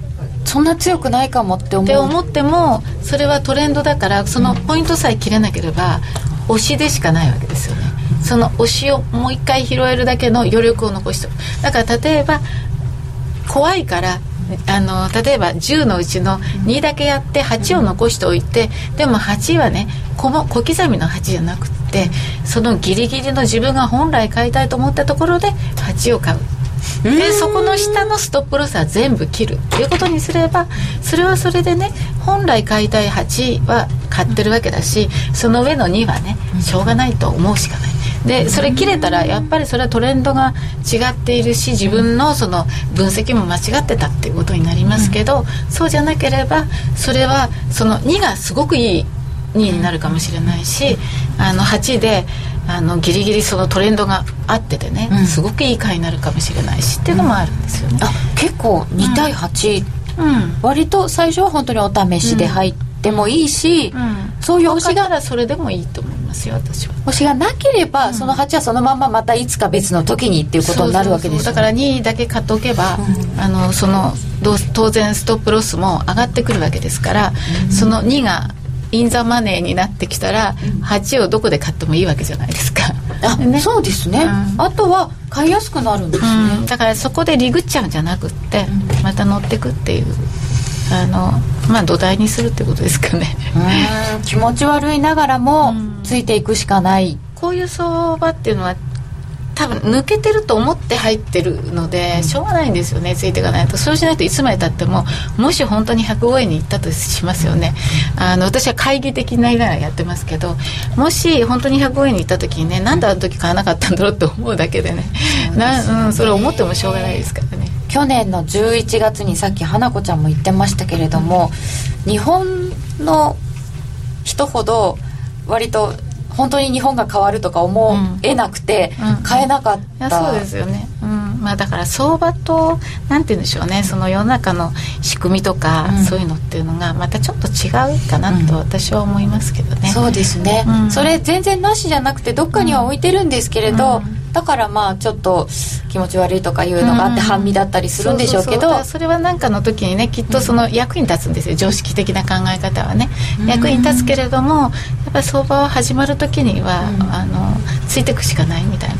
そんな強くないかもって思う。って思ってもそれはトレンドだからそのポイントさえ切れなければ推しでしかないわけですよねその推しをもう一回拾えるだけの余力を残しておく。だから例えば怖いからあの例えば10のうちの2だけやって8を残しておいてでも8はね小小刻みの8じゃなくってそのギリギリの自分が本来買いたいと思ったところで8を買う。でそこの下のストップロスは全部切る。っていうことにすればそれはそれでね本来買いたい8は買ってるわけだしその上の2はねしょうがないと思うしかないでそれ切れたらやっぱりそれはトレンドが違っているし自分のその分析も間違ってたっていうことになりますけど、そうじゃなければそれはその2がすごくいい2になるかもしれないしあの8であのギリギリそのトレンドが合っててね、うん、すごくいい回になるかもしれないしっていうのもあるんですよね。あ結構2対8、うん、割と最初は本当にお試しで入ってもいいし、うん、そういう推しがそれでもいいと思いますよ私は。推しがなければ、その8はそのまままたいつか別の時にっていうことになるわけですよ、ね、だから2だけ買っておけば、あのその当然ストップロスも上がってくるわけですから、その2がインザマネーになってきたら8をどこで買ってもいいわけじゃないですか。あ、ね、そうですね、うん、あとは買いやすくなるんですね、うん、だからそこでリグっちゃうんじゃなくってまた乗ってくっていうあのまあ土台にするってことですかね。気持ち悪いながらもついていくしかない、こういう相場っていうのは多分抜けてると思って入ってるのでしょうがないんですよねついていかないと。そうしないといつまでたってももし本当に105円に行ったとしますよね。あの私は懐疑的ながらやってますけどもし本当に105円に行った時にねなんであの時買わなかったんだろうって思うだけでね。な、うん、それ思ってもしょうがないですからね去年の11月にさっき花子ちゃんも言ってましたけれども日本の人ほど割と本当に日本が変わるとか思えなくて、買えなかった、うん、そうですよね、うん。まあ、だから相場となんて言うんでしょうね。その世の中の仕組みとか、そういうのっていうのがまたちょっと違うかなと私は思いますけどね、そうですね、それ全然なしじゃなくてどっかには置いてるんですけれど、だからまあちょっと気持ち悪いとかいうのがあって半身だったりするんでしょうけどそれは何かの時にねきっとその役に立つんですよ。常識的な考え方はね。役に立つけれどもやっぱり相場は始まる時にはあのついていくしかないみたいな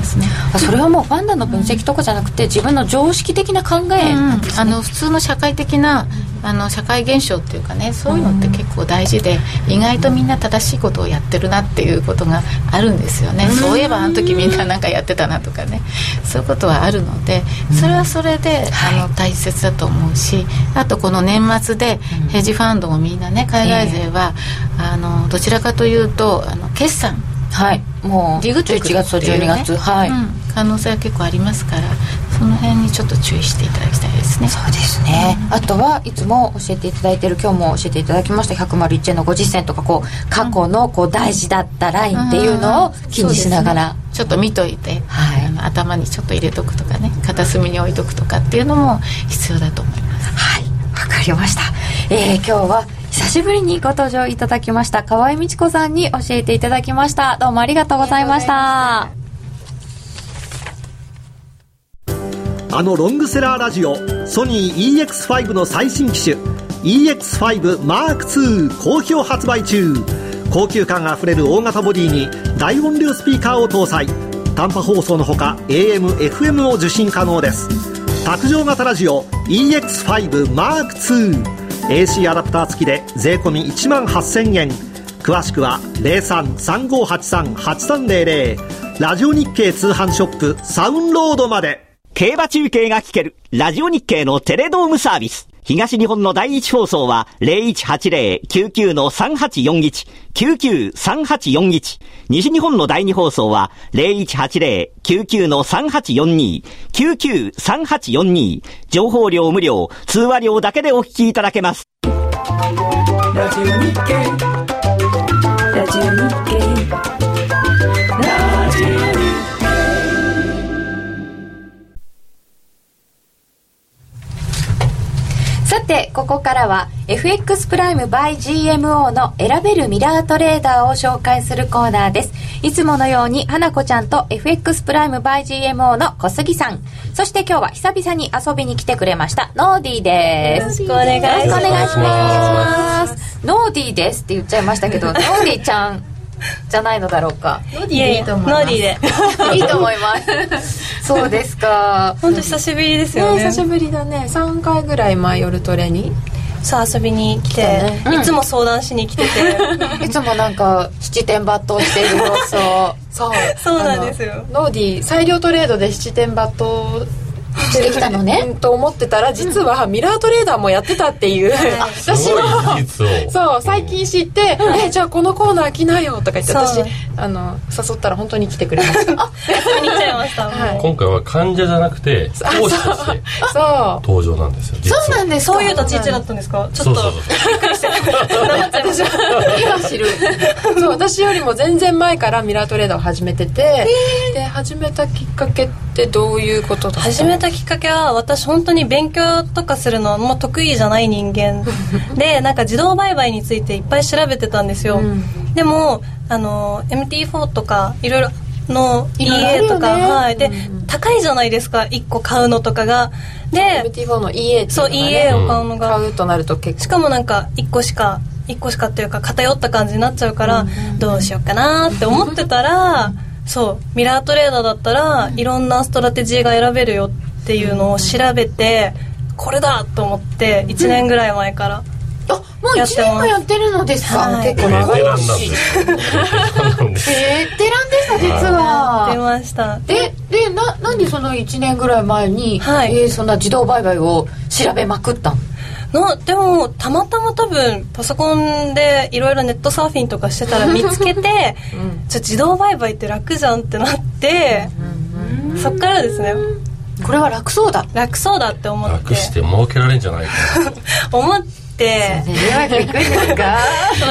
ところありますねそれはもうファンダの分析とかじゃなくて、自分の常識的な考え、ねうん、あの普通の社会的なあの社会現象っていうかねそういうのって結構大事で、意外とみんな正しいことをやってるなっていうことがあるんですよね、そういえばあの時みんななんかやってたなとかね。そういうことはあるのでそれはそれで、あの大切だと思うしあとこの年末でヘッジファンドもみんなね海外勢は、あのどちらかというとあの決算。はいもう11月と12月、はい、うん、可能性は結構ありますからその辺にちょっと注意していただきたいですね。そうですね、うん、あとはいつも教えていただいてる今日も教えていただきました101円の50銭とかこう過去のこう大事だったラインっていうのを気にしながら、ちょっと見といて、はい、あの頭にちょっと入れとくとかね片隅に置いとくとかっていうのも必要だと思います。はい。わかりました、えー、今日は久しぶりにご登場いただきました河合美智子さんに教えていただきました。どうもありがとうございました。あのロングセラーラジオソニー EX5 の最新機種 EX5M2 好評発売中。高級感あふれる大型ボディに大音量スピーカーを搭載。短波放送のほか AM、FM を受信可能です。卓上型ラジオ EX5M2 AC アダプター付きで税込1万8000円。詳しくは0335838300ラジオ日経通販ショップサウンロードまで。競馬中継が聞けるラジオ日経のテレドームサービス。東日本の第一放送は0180-99-3841、99-3841。西日本の第二放送は0180-99-3842、99-3842。情報量無料、通話料だけでお聞きいただけます。ラジオ日経ラジオ日経さてここからは FX プライム by GMO の選べるミラートレーダーを紹介するコーナーです。いつものように花子ちゃんと FX プライム by GMO の小杉さん。そして今日は久々に遊びに来てくれましたノーディーです。よろしくお願いします。ノーディーですって言っちゃいましたけどノーディーちゃんじゃないのだろうか。ノディでいいと思います。ノディで。いいと思います。そうですか。本当久しぶりですよね、ね、久しぶりだね。3回ぐらい前夜トレに？そう遊びに来て、ねうん、いつも相談しに来てて。いつもなんか七点抜刀している様子を。そう。そうなんですよ。ノーディ裁量トレードで七点抜刀してきたのね。と思ってたら実はミラートレーダーもやってたっていう、私も。そう最近知って「えじゃあこのコーナー来なよ」とか言って私あの誘ったら本当に来てくれましたに来ちゃいました、はい、今回は患者じゃなくて講師として登場なんですよそうなんですそういう立ち位置だったんですかちょっとびっくりして。今知る。そう私よりも全然前からミラートレーダーを始めててで始めたきっかけってどういうことだ始めたきっかけは私本当に勉強とかするのはもう得意じゃない人間。でなんか自動売買についていっぱい調べてたんですよ、うん、でもあの MT4 とかいろいろの EA とか、ね、はい。で、うん、高いじゃないですか1個買うのとかが。で MT4 の EA ってね、そう EA を買うのが、買うとなると結構。しかもなんか1個しか1個しかっていうか偏った感じになっちゃうから、うんどうしようかなって思ってたらそうミラートレーダーだったらいろんなストラテジーが選べるよっていうのを調べてこれだと思って1年ぐらい前から。あもう1年もやってるのですか、はい、結構長いし。ベテランでした実は。出ました。ででななんでその1年ぐらい前に、はい、えー、そんな自動売買を調べまくったの？のでもたまたま多分パソコンでいろいろネットサーフィンとかしてたら 見つけて、うん、じゃあ自動売買って楽じゃんってなって、うん、そっからですね。これは楽そうだ。楽そうだって思って。楽して儲けられるんじゃないか。思って。うまくいくんですかいか。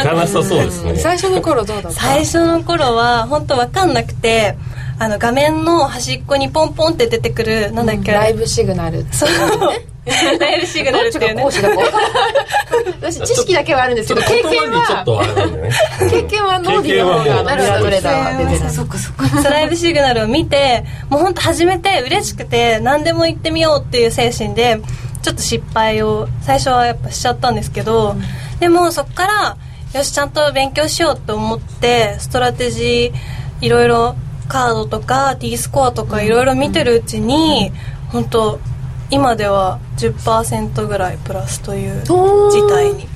なさそうですね。最初の頃どうだった？最初の頃は本当分かんなくてあの画面の端っこにポンポンって出てくるなんだっけ、ライブシグナルそう。ライブシグナルっていうね。私知識だけはあるんですけど経験は経験はノーディの方がミラートレーダーが出てる。そっかそっか。ライブシグナルを見てもう本当初めて嬉しくて何でも言ってみようっていう精神でちょっと失敗を最初はやっぱしちゃったんですけど、うん、でもそっからよしちゃんと勉強しようと思ってストラテジーいろいろカードとか T スコアとかいろいろ見てるうちに、本当今では10%ぐらいプラスという事態に。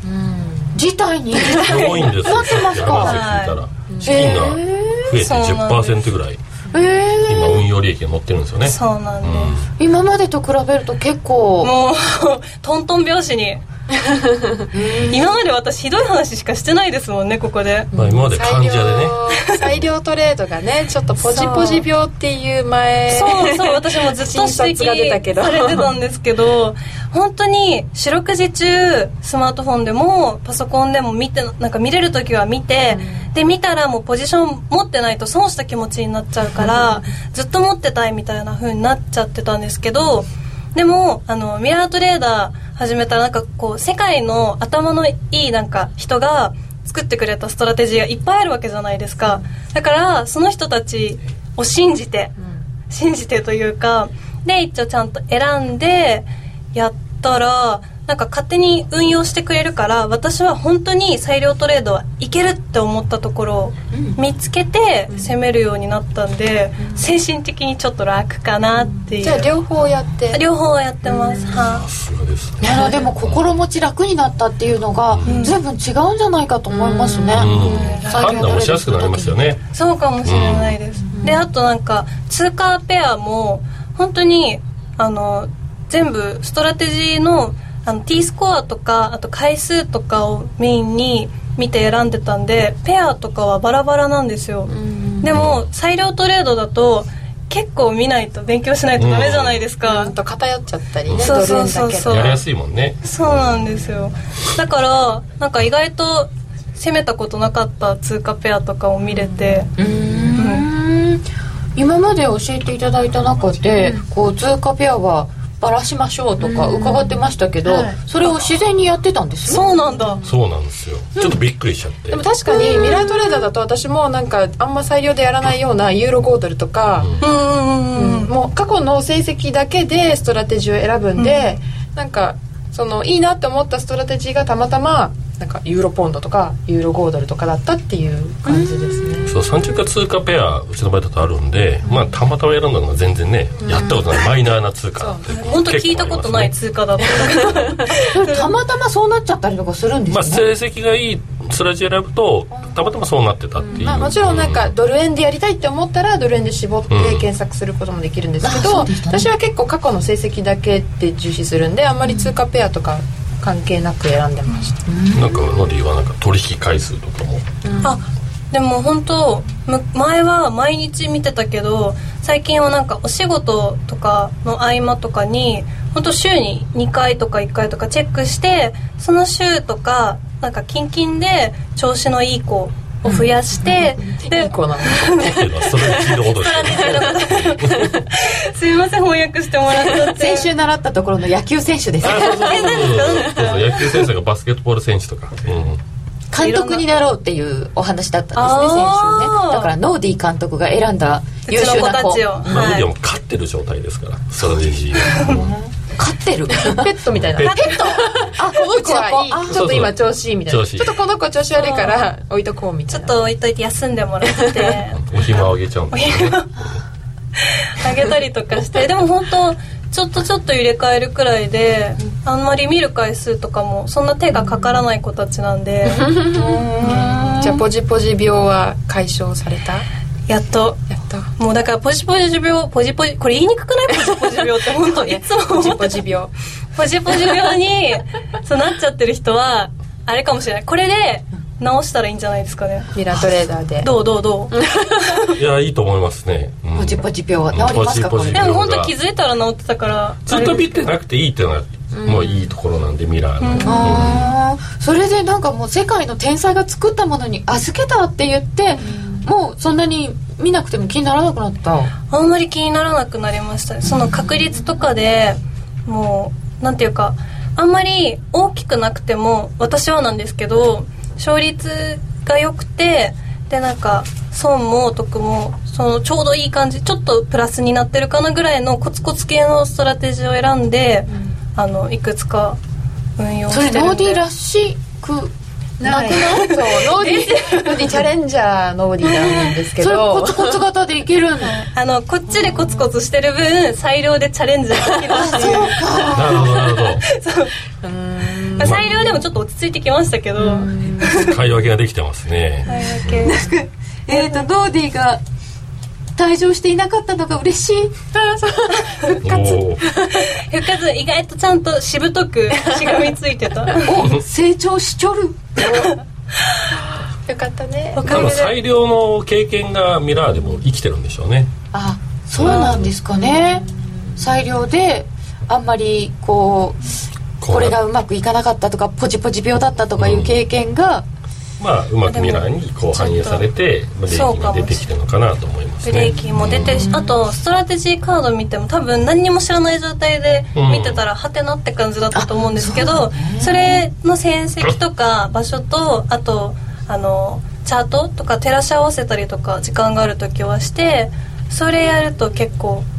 事態に？すごいんですよ。なってますか話聞いたら。資金が増えて10%ぐらい。えー、今運用利益が乗ってるんですよね。そうなんです、うん、今までと比べると結構。もう トントン拍子に 今まで私ひどい話しかしてないですもんねここで、まあ、今まで患者でね。裁量 トレードがねちょっとポジポジ病っていう前そうそう私もずっと指摘されてたんですけど本当に四六時中スマートフォンでもパソコンでも見てなんか見れる時は見て、うん、で見たらもうポジション持ってないと損した気持ちになっちゃうから、うん、ずっと持ってたいみたいな風になっちゃってたんですけどでもあのミラートレーダー始めたらなんかこう世界の頭のいいなんか人が作ってくれたストラテジーがいっぱいあるわけじゃないですか。だからその人たちを信じて、信じてというかで一応ちゃんと選んでやったらなんか勝手に運用してくれるから私は本当に裁量トレードはいけるって思ったところを見つけて攻めるようになったんで、精神的にちょっと楽かなっていう、じゃあ両方やって。両方やってます、はい、いやでも心持ち楽になったっていうのが随分違うんじゃないかと思いますね、判断もしやすくなりますよね。そうかもしれないです、であとなんか通貨ペアも本当にあの全部ストラテジーのあの T スコアとかあと回数とかをメインに見て選んでたんでペアとかはバラバラなんですよ。でも裁量トレードだと結構見ないと勉強しないとダメじゃないですか、うん、と偏っちゃったりねそうそうそうそう。やりやすいもんね。そうなんですよ。だからなんか意外と攻めたことなかった通貨ペアとかを見れて。うん、今まで教えていただいた中で、こう通貨ペアはばらしましょうとか伺ってましたけど、はい、それを自然にやってたんです？よそうなんだ。そうなんですよ。ちょっとびっくりしちゃって、でも確かにミラートレーダーだと私もなんかあんま裁量でやらないようなユーロ豪ドルとか、うん、もう過去の成績だけでストラテジーを選ぶんで、うん、なんかそのいいなって思ったストラテジーがたまたまなんかユーロポンドとかユーロ豪ドルとかだったっていう感じですね。そう三十何か通貨ペアうちの場合だとあるんで、まあたまたま選んだのが全然ね、やったことないマイナーな通貨本当聞いたことない通貨だった。たまたまそうなっちゃったりとかするんですね、まあ、成績がいいスラジ選ぶとたまたまそうなってたっていう、まあ、もちろんなんかドル円でやりたいって思ったらドル円で絞って検索することもできるんですけど、私は結構過去の成績だけで重視するんであんまり通貨ペアとか関係なく選んでました、うん、なんかノディはなんか取引回数とかも、うん、あでも本当前は毎日見てたけど最近はなんかお仕事とかの合間とかに本当週に2回とか1回とかチェックしてその週とかなんかキンキンで調子のいい子を増やして、うん、でいい子なのそれ聞いたこと すいません翻訳してもらっちゃって先週習ったところの野球選手です。そうそうそう。野球選手がバスケットボール選手とか、うん監督にな。ろうっていうお話だったんですね先週ねだからノーディー監督が選んだ優秀な子。たちを、まあ、ノーディーは勝ってる状態ですからストラテジー勝ってる？ペットみたいな。ペット。あこの子はいい。ちょっと今調子いいみたいな。ちょっとこの子調子悪いから置いとこうみたいな。ちょっと置いといて休んでもらって。お暇あげちゃう。んだ、ね、あげたりとかして。でも本当ちょっとちょっと入れ替えるくらいであんまり見る回数とかもそんな手がかからない子たちなんで。じゃあポジポジ病は解消された？やっと。やっと。もうだからポジポジ病ポジポジこれ言いにくくない？ポジポジ病って。本当いつもポジポジ病。ポジポジ病にそうなっちゃってる人はあれかもしれない。これで直したらいいんじゃないですかね。ミラートレーダーで。どう？どう？どう？いやいいと思いますね、うん、ポチポチ病治りますか？これ。でも本当気づいたら治ってたから。ずっと見てなくていいっていうのはもういいところなんでミラーの、うん。うん、それでなんかもう世界の天才が作ったものに預けたって言って、もうそんなに見なくても気にならなくなった？あんまり気にならなくなりましたその確率とかでもうなんていうかあんまり大きくなくても私はなんですけど勝率が良くてでなんか損も得もそのちょうどいい感じちょっとプラスになってるかなぐらいのコツコツ系のストラテジーを選んで、うん、あのいくつか運用してるんで。それノーディーらしくないそうノーディノーディチャレンジャーノーディなんですけど。コツコツ型でいけるの？あのこっちでコツコツしてる分裁量でチャレンジできるっていうなるほど。なるほど裁量でもちょっと落ち着いてきましたけど。買い分けができてますね。買い分け。えっ、ー、とノーディが退場していなかったのが嬉しい。復活。復活意外とちゃんとしぶとくしがみついてた。お成長しちょる。よかったね。多分最良の経験がミラーでも生きてるんでしょうね。あそうなんですかね。最良であんまりこうこれがうまくいかなかったとかポジポジ病だったとかいう経験が、まあ、うまくミラーにこう反映されてブレーキが出てきてるのかなと思いますね。ブレーキも出てあとストラテジーカード見ても多分何にも知らない状態で見てたらはてなって感じだったと思うんですけど、それの戦績とか場所とあとあのチャートとか照らし合わせたりとか時間がある時はしてそれやると結構あ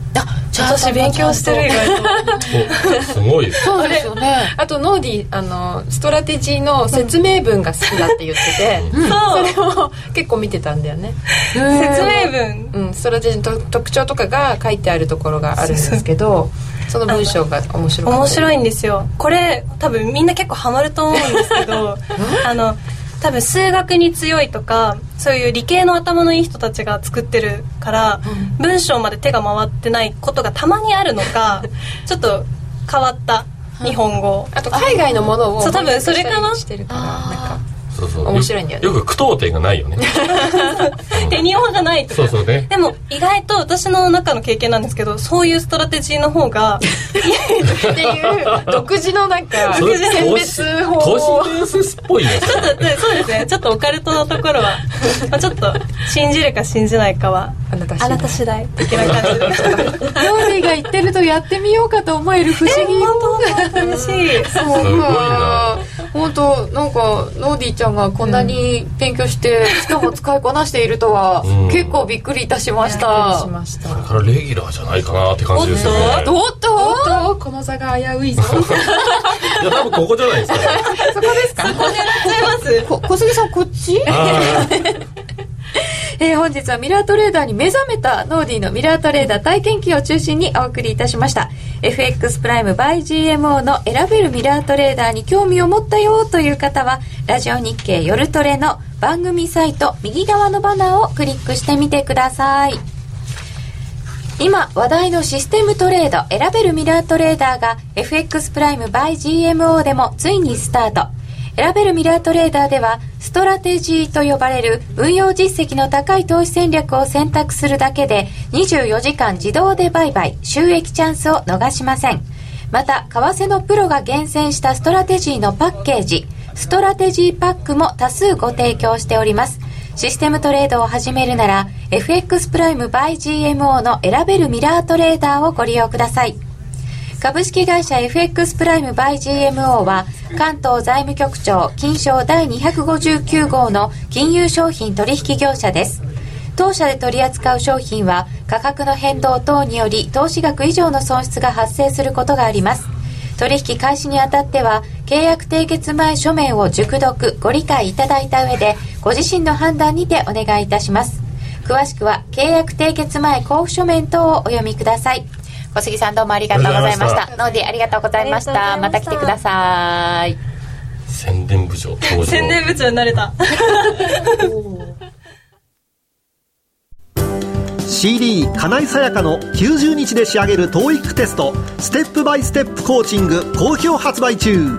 私勉強してる意外と。すごいそうですよね。あとノーディあのストラテジーの説明文が好きだって言ってて、うん、それを結構見てたんだよね。説明文。うんストラテジーの特徴とかが書いてあるところがあるんですけどその文章が面白い面白いんですよ。これ多分みんな結構ハマると思うんですけど あの多分数学に強いとかそういう理系の頭のいい人たちが作ってるから、うん、文章まで手が回ってないことがたまにあるのか ちょっと変わった日本語。あと海外のものをそう多分それかな。してるからなんかそうそう。面白いんだよね。よく句読点がないよね。てにをはがないとか。そうそうね。でも意外と私の中の経験なんですけどそういうストラテジーの方が っていう独自のなんか選別法都市伝説っぽいねちょっとそうですね。ちょっとオカルトのところは、まあ、ちょっと信じるか信じないかはあなたあなた次第的な感じ。でノーディが言ってるとやってみようかと思える不思議。本当嬉しい。そう。か本当なんかノーディちゃんがこんなに勉強して、しかも使いこなしているとは、結構びっくりいたしました。これからレギュラーじゃないかなって感じですよね。おっとおっとこの座が危ういぞ。いや多分ここじゃないですか、そこですか？そこ狙っちゃいます？こ小杉さんこっち？えー、本日はミラートレーダーに目覚めたノーディのミラートレーダー体験記を中心にお送りいたしました。FX プライム by GMO の選べるミラートレーダーに興味を持ったよという方はラジオ日経夜トレの番組サイト右側のバナーをクリックしてみてください。今話題のシステムトレード選べるミラートレーダーが FX プライム by GMO でもついにスタート。選べるミラートレーダーではストラテジーと呼ばれる運用実績の高い投資戦略を選択するだけで24時間自動で売買収益チャンスを逃しません。また為替のプロが厳選したストラテジーのパッケージストラテジーパックも多数ご提供しております。システムトレードを始めるなら FX プライム by GMO の選べるミラートレーダーをご利用ください。株式会社 FX プライム by GMO は関東財務局長金商第259号の金融商品取引業者です。当社で取り扱う商品は価格の変動等により投資額以上の損失が発生することがあります。取引開始にあたっては契約締結前書面を熟読ご理解いただいた上でご自身の判断にてお願いいたします。詳しくは契約締結前交付書面等をお読みください。小杉さんどうもありがとうございました。ノーディありがとうございました。また来てください。宣伝部長宣伝部長になれた。CD 金井さやかの90日で仕上げる TOEIC テスト。ステップバイステップコーチング好評発売中。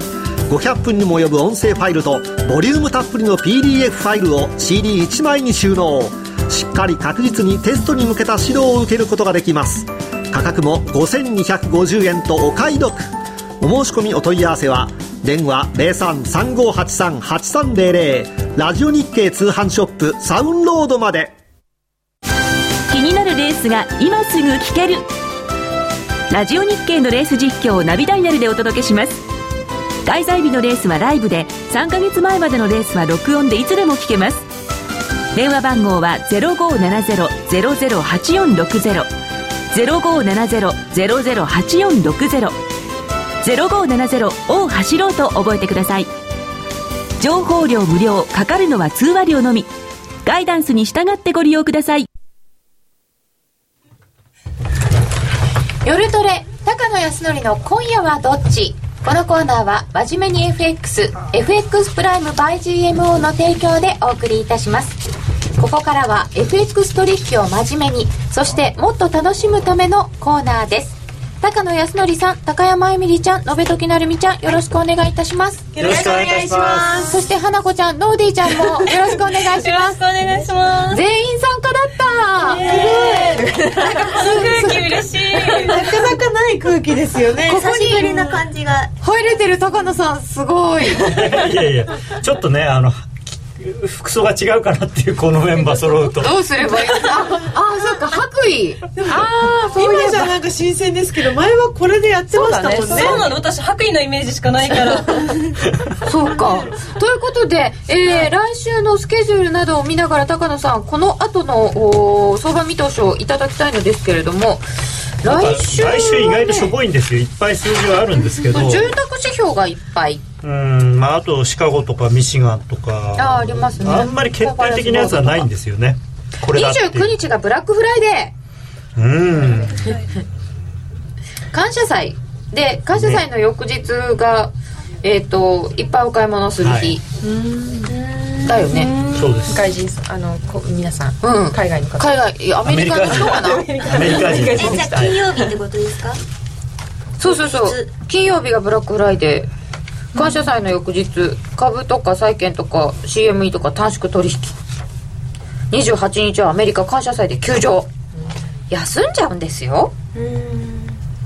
500分にも及ぶ音声ファイルとボリュームたっぷりの PDF ファイルを CD1 枚に収納。しっかり確実にテストに向けた指導を受けることができます価格も5250円とお買い得。お申し込みお問い合わせは電話0335838300ラジオ日経通販ショップサウンロードまで。気になるレースが今すぐ聞ける。ラジオ日経のレース実況をナビダイヤルでお届けします。開催日のレースはライブで3ヶ月前までのレースは録音でいつでも聞けます。電話番号は0570-008460 0570-008460 0570を走ろうと覚えてください。情報料無料かかるのは通話料のみ。ガイダンスに従ってご利用ください。夜トレ高野康則の今夜はどっち？このコーナーは真面目に FXFX プライム by GMO の提供でお送りいたします。ここからは FX 取引を真面目にそしてもっと楽しむためのコーナーです。高野康則さん高山えみりちゃん延時なるみちゃんよろしくお願いいたします。よろしくお願いします。そして花子ちゃんノーディーちゃんもよろしくお願いします。よろしくお願いします。全員参加だった。すごい。なんかこの空気嬉しい。なかなかない空気ですよね。ここに久しぶりな感じが。入れてる高野さんすごい。いやいやちょっとねあの服装が違うかなっていうこのメンバー揃うと。どうすればいいああそっか白衣。ああ今じゃなんか新鮮ですけど前はこれでやってましたもんね。そうなの。私白衣のイメージしかないから。そうか。ということで、えー、来週のスケジュールなどを見ながら高野さんこの後の相場見通しをいただきたいのですけれども来週来週意外としょぼいんですよ。いっぱい数字はあるんですけど。住宅指標がいっぱいうんまああとシカゴとかミシガンとか。あありますね。あんまり決定的なやつはないんですよね。これだって。29日がブラックフライデー。うん。感謝祭。で感謝祭の翌日が、ね、えっ、ー、といっぱいお買い物する日、はい、だよね。そうです。外人あのこ皆さん、うん、海外の方。海外アメリカの人。かなアメリカ人。えじゃあ金曜日ってことですか？そうそうそう。金曜日がブラックフライデー感謝祭の翌日株とか債券とか CME とか短縮取引。28日はアメリカ感謝祭で休場。休んじゃうんですよ。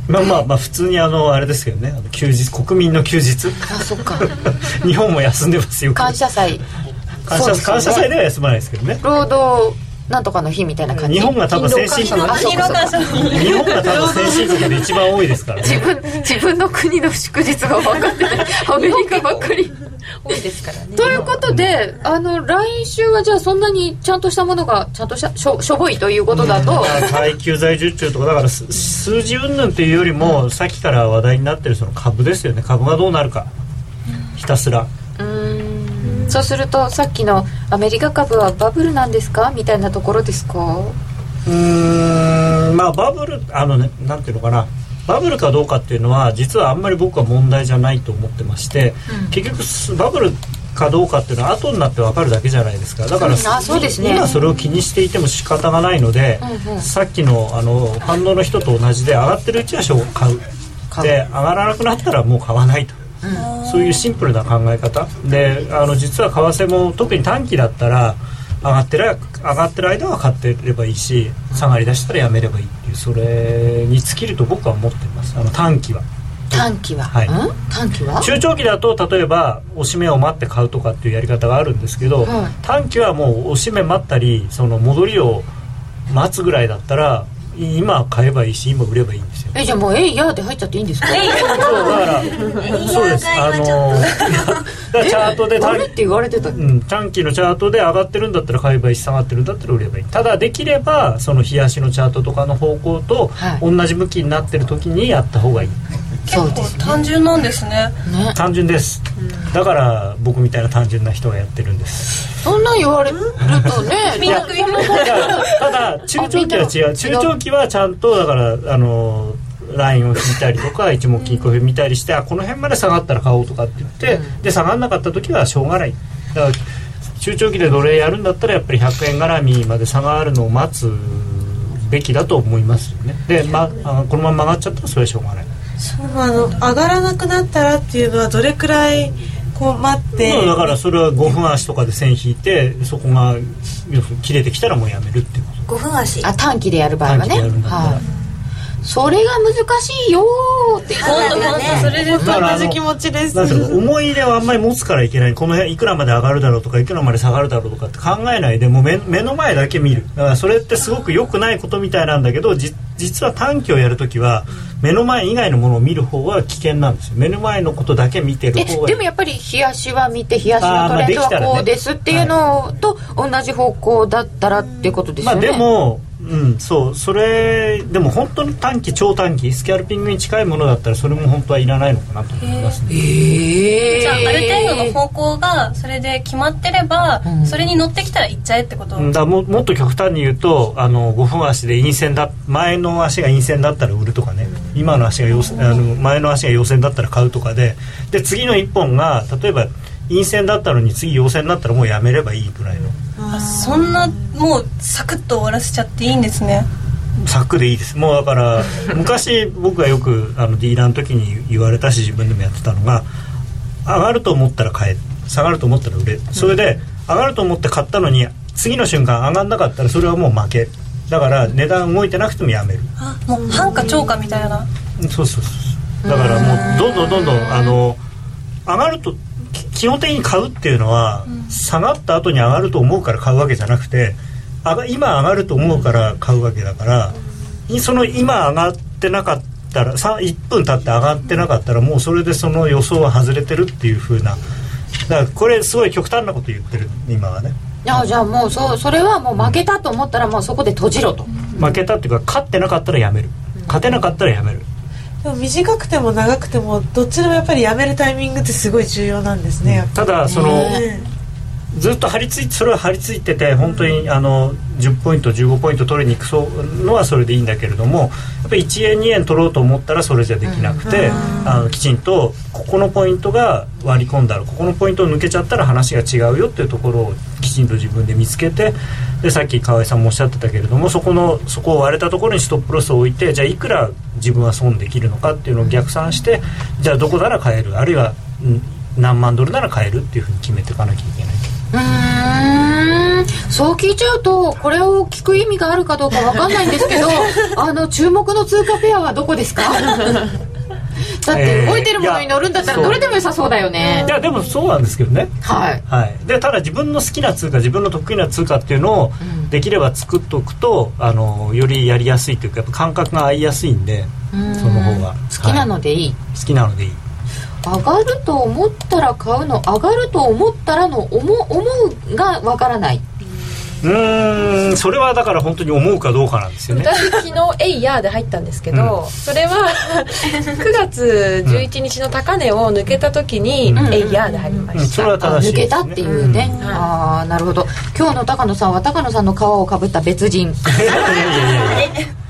まあまあまあ普通にあのあれですけどね。休日国民の休日。あそっか。日本も休んでますよ。感謝祭。感謝,、ね、感謝祭では休まないですけどね。労働なんとかの日みたいな感じ？日本が多分先進国日本が多分先進国で一番多いですから、ね、自分自分の国の祝日が分かってない アメリカばっかり。多いですからね。ということであの来週はじゃあそんなにちゃんとしたものがちゃんとしたしょしょぼいということだと。耐久財受注とかだから数字云々というよりも、うん、さっきから話題になってるその株ですよね。株がどうなるか。ひたすら。うんそうするとさっきのアメリカ株はバブルなんですか？みたいなところですか？うんまあバブルあのねなんていうのかな。バブルかどうかっていうのは実はあんまり僕は問題じゃないと思ってまして、うん、結局バブルかどうかっていうのは後になって分かるだけじゃないですか。だから、うん、ね、今それを気にしていても仕方がないので、うんうん、さっきのあの反応の人と同じで上がってるうちは買う。で上がらなくなったらもう買わないとそういうシンプルな考え方。であの実は為替も特に短期だったら上がってる上がってる間は買ってればいいし下がりだしたらやめればいいっていうそれに尽きると僕は思ってます。あの短期は。短期は、はい、短期は？中長期だと例えば押し目を待って買うとかっていうやり方があるんですけど、はい、短期はもう押し目待ったりその戻りを待つぐらいだったら今買えばいいし今売ればいいえじゃあもう「えいや」で入っちゃっていいんですか？そうだからそうです。あのチャートで短って言われてた、うん、短期のチャートで上がってるんだったら買えばいいし下がってるんだったら売ればいい。ただできればその冷やしのチャートとかの方向と同じ向きになってる時にやった方がいい、結構単純なんですね。ね。単純です、うん、だから僕みたいな単純な人がやってるんです。そんなん言われるとねみんなただ中長期は違う。中長期はちゃんとだからあのラインを引いたりとか一目金庫見たりしてあこの辺まで下がったら買おうとかって言って、うん、で下がんなかった時はしょうがない。だから中長期で奴隷やるんだったらやっぱり100円絡みまで下がるのを待つべきだと思いますよね。で、まあ、このまま曲がっちゃったらそれはしょうがないそうあの上がらなくなったらっていうのはどれくらいこう待って？だからそれは5分足とかで線引いてそこが切れてきたらもうやめるっていうこと。5分足。あ短期でやる場合はね。はい。それが難しいよって。本当本当それで同じ気持ちです。思い入れはあんまり持つからいけない。この辺いくらまで上がるだろうとかいくらまで下がるだろうとかって考えないでもう目目の前だけ見る。だからそれってすごく良くないことみたいなんだけど実実は短期をやるときは目の前以外のものを見る方が危険なんですよ。目の前のことだけ見てる方がでもやっぱり冷やしは見て冷やしのトレンドはこうですっていうのと同じ方向だったらっていうことですよね、まあ、でもうんそう。それでも本当に短期超短期スキャルピングに近いものだったらそれも本当はいらないのかなと思いますね。じゃあある程度の方向がそれで決まってれば、うん、それに乗ってきたら行っちゃえってこと？だももっと極端に言うとあの5分足で陰線だ前の足が陰線だったら売るとかね、うん、今の足が陽線あの前の足が陽線だったら買うとかで。で次の1本が例えば陰線だったのに次陽線になったらもうやめればいいぐらいの。あそんなもうサクッと終わらせちゃっていいんですね。サクでいいです。もうだから 昔僕がよくあのディーラーの時に言われたし自分でもやってたのが上がると思ったら買え下がると思ったら売れ。それで上がると思って買ったのに次の瞬間上がんなかったらそれはもう負け。だから値段動いてなくてもやめる。あもう半価超過みたいな。そうそうそう。だからもうどんどんどんどんあの上がると基本的に買うっていうのは、下がった後に上がると思うから買うわけじゃなくて今上がると思うから買うわけだから、その今上がってなかったら1分経って上がってなかったらもうそれでその予想は外れてるっていうふうな。だからこれすごい極端なこと言ってる今はね。あじゃあもうそそれはもう負けたと思ったらもうそこで閉じろと。負けたっていうか勝ってなかったらやめる。勝てなかったらやめるでも短くても長くてもどっちでもやっぱりやめるタイミングってすごい重要なんですね、ただその、ずっと張り付いてそれは張り付いてて本当にあの10ポイント15ポイント取りに行くのはそれでいいんだけれどもやっぱり1円2円取ろうと思ったらそれじゃできなくて、あのきちんとここのポイントが割り込んだらここのポイントを抜けちゃったら話が違うよっていうところをきちんと自分で見つけてでさっき河合さんもおっしゃってたけれどもそこのそこを割れたところにストップロスを置いてじゃあいくら自分は損できるのかっていうのを逆算してじゃあどこなら買えるあるいは何万ドルなら買えるっていうふうに決めていかなきゃいけないうんそう聞いちゃうとこれを聞く意味があるかどうか分かんないんですけど あの注目の通貨ペアはどこですか？だって動いてるものに乗るんだったらどれでも良さそうだよね、えー、いやでもそうなんですけどね。はい、はい、でただ自分の好きな通貨自分の得意な通貨っていうのをできれば作っておくとあのよりやりやすいというかやっぱ感覚が合いやすいんでその方が。好きなのでいい、はい、好きなのでいい上がると思ったら買うの上がると思ったらの思思うがわからない。うんそれはだから本当に思うかどうかなんですよね。私昨日「えいや」で入ったんですけど、うん、それは 9月11日の高値を抜けた時に「えいや」で入りました、うん、それは正しい、ね、抜けたっていうね、うん、ああなるほど。今日の高野さんは高野さんの皮をかぶった別人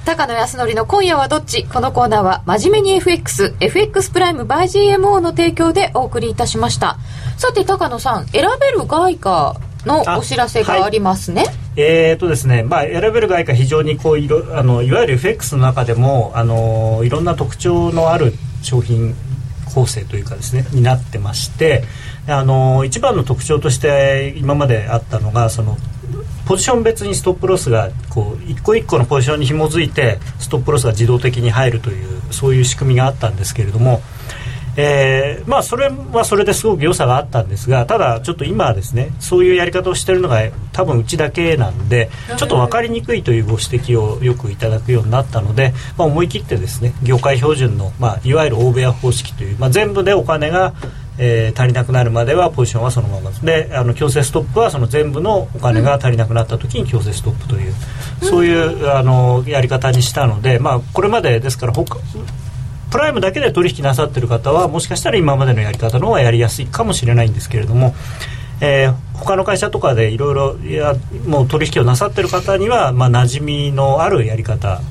高野康則の今夜はどっち？このコーナーは真面目に FX、FX プライム by GMO の提供でお送りいたしました。さて高野さん、選べる外貨のお知らせがありますね。はい、えーとですね、まあ、選べる外貨非常にこういろあのいわゆる FX の中でもあのいろんな特徴のある商品構成というかですねになってましてあの一番の特徴として今まであったのがそのポジション別にストップロスがこう一個一個のポジションに紐づいてストップロスが自動的に入るというそういう仕組みがあったんですけれども、えー、まあそれはそれですごく良さがあったんですがただちょっと今はですねそういうやり方をしてるのが多分うちだけなんでちょっと分かりにくいというご指摘をよくいただくようになったので、まあ、思い切ってですね業界標準の、まあ、いわゆる大部屋方式という、まあ、全部でお金がえー、足りなくなるまではポジションはそのままであの強制ストップはその全部のお金が足りなくなった時に強制ストップという、うん、そういうあのやり方にしたので、まあ、これまでですから他プライムだけで取引なさってる方はもしかしたら今までのやり方の方がやりやすいかもしれないんですけれども、えー、他の会社とかでいろいろもう取引をなさってる方には、まあ、馴染みのあるやり方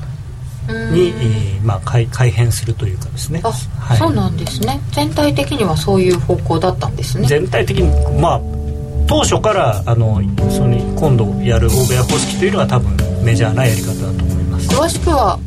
に、まあ、改改変するというかですね。あ、はい、そうなんですね。全体的にはそういう方向だったんですね。全体的にまあ当初からあのその今度やる欧米方式というのは多分メジャーなやり方だと思います。詳しくは、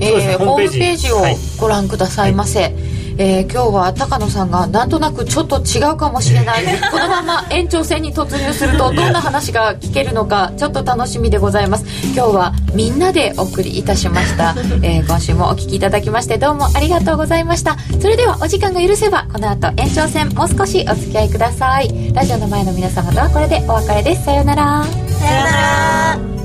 えー、ホームページをご覧くださいませ、はいえー、今日は高野さんがなんとなくちょっと違うかもしれない。このまま延長戦に突入するとどんな話が聞けるのかちょっと楽しみでございます。今日はみんなでお送りいたしました、えー、今週もお聞きいただきましてどうもありがとうございました。それではお時間が許せばこの後延長戦もう少しお付き合いください。ラジオの前の皆様とはこれでお別れです。さようなら。さようなら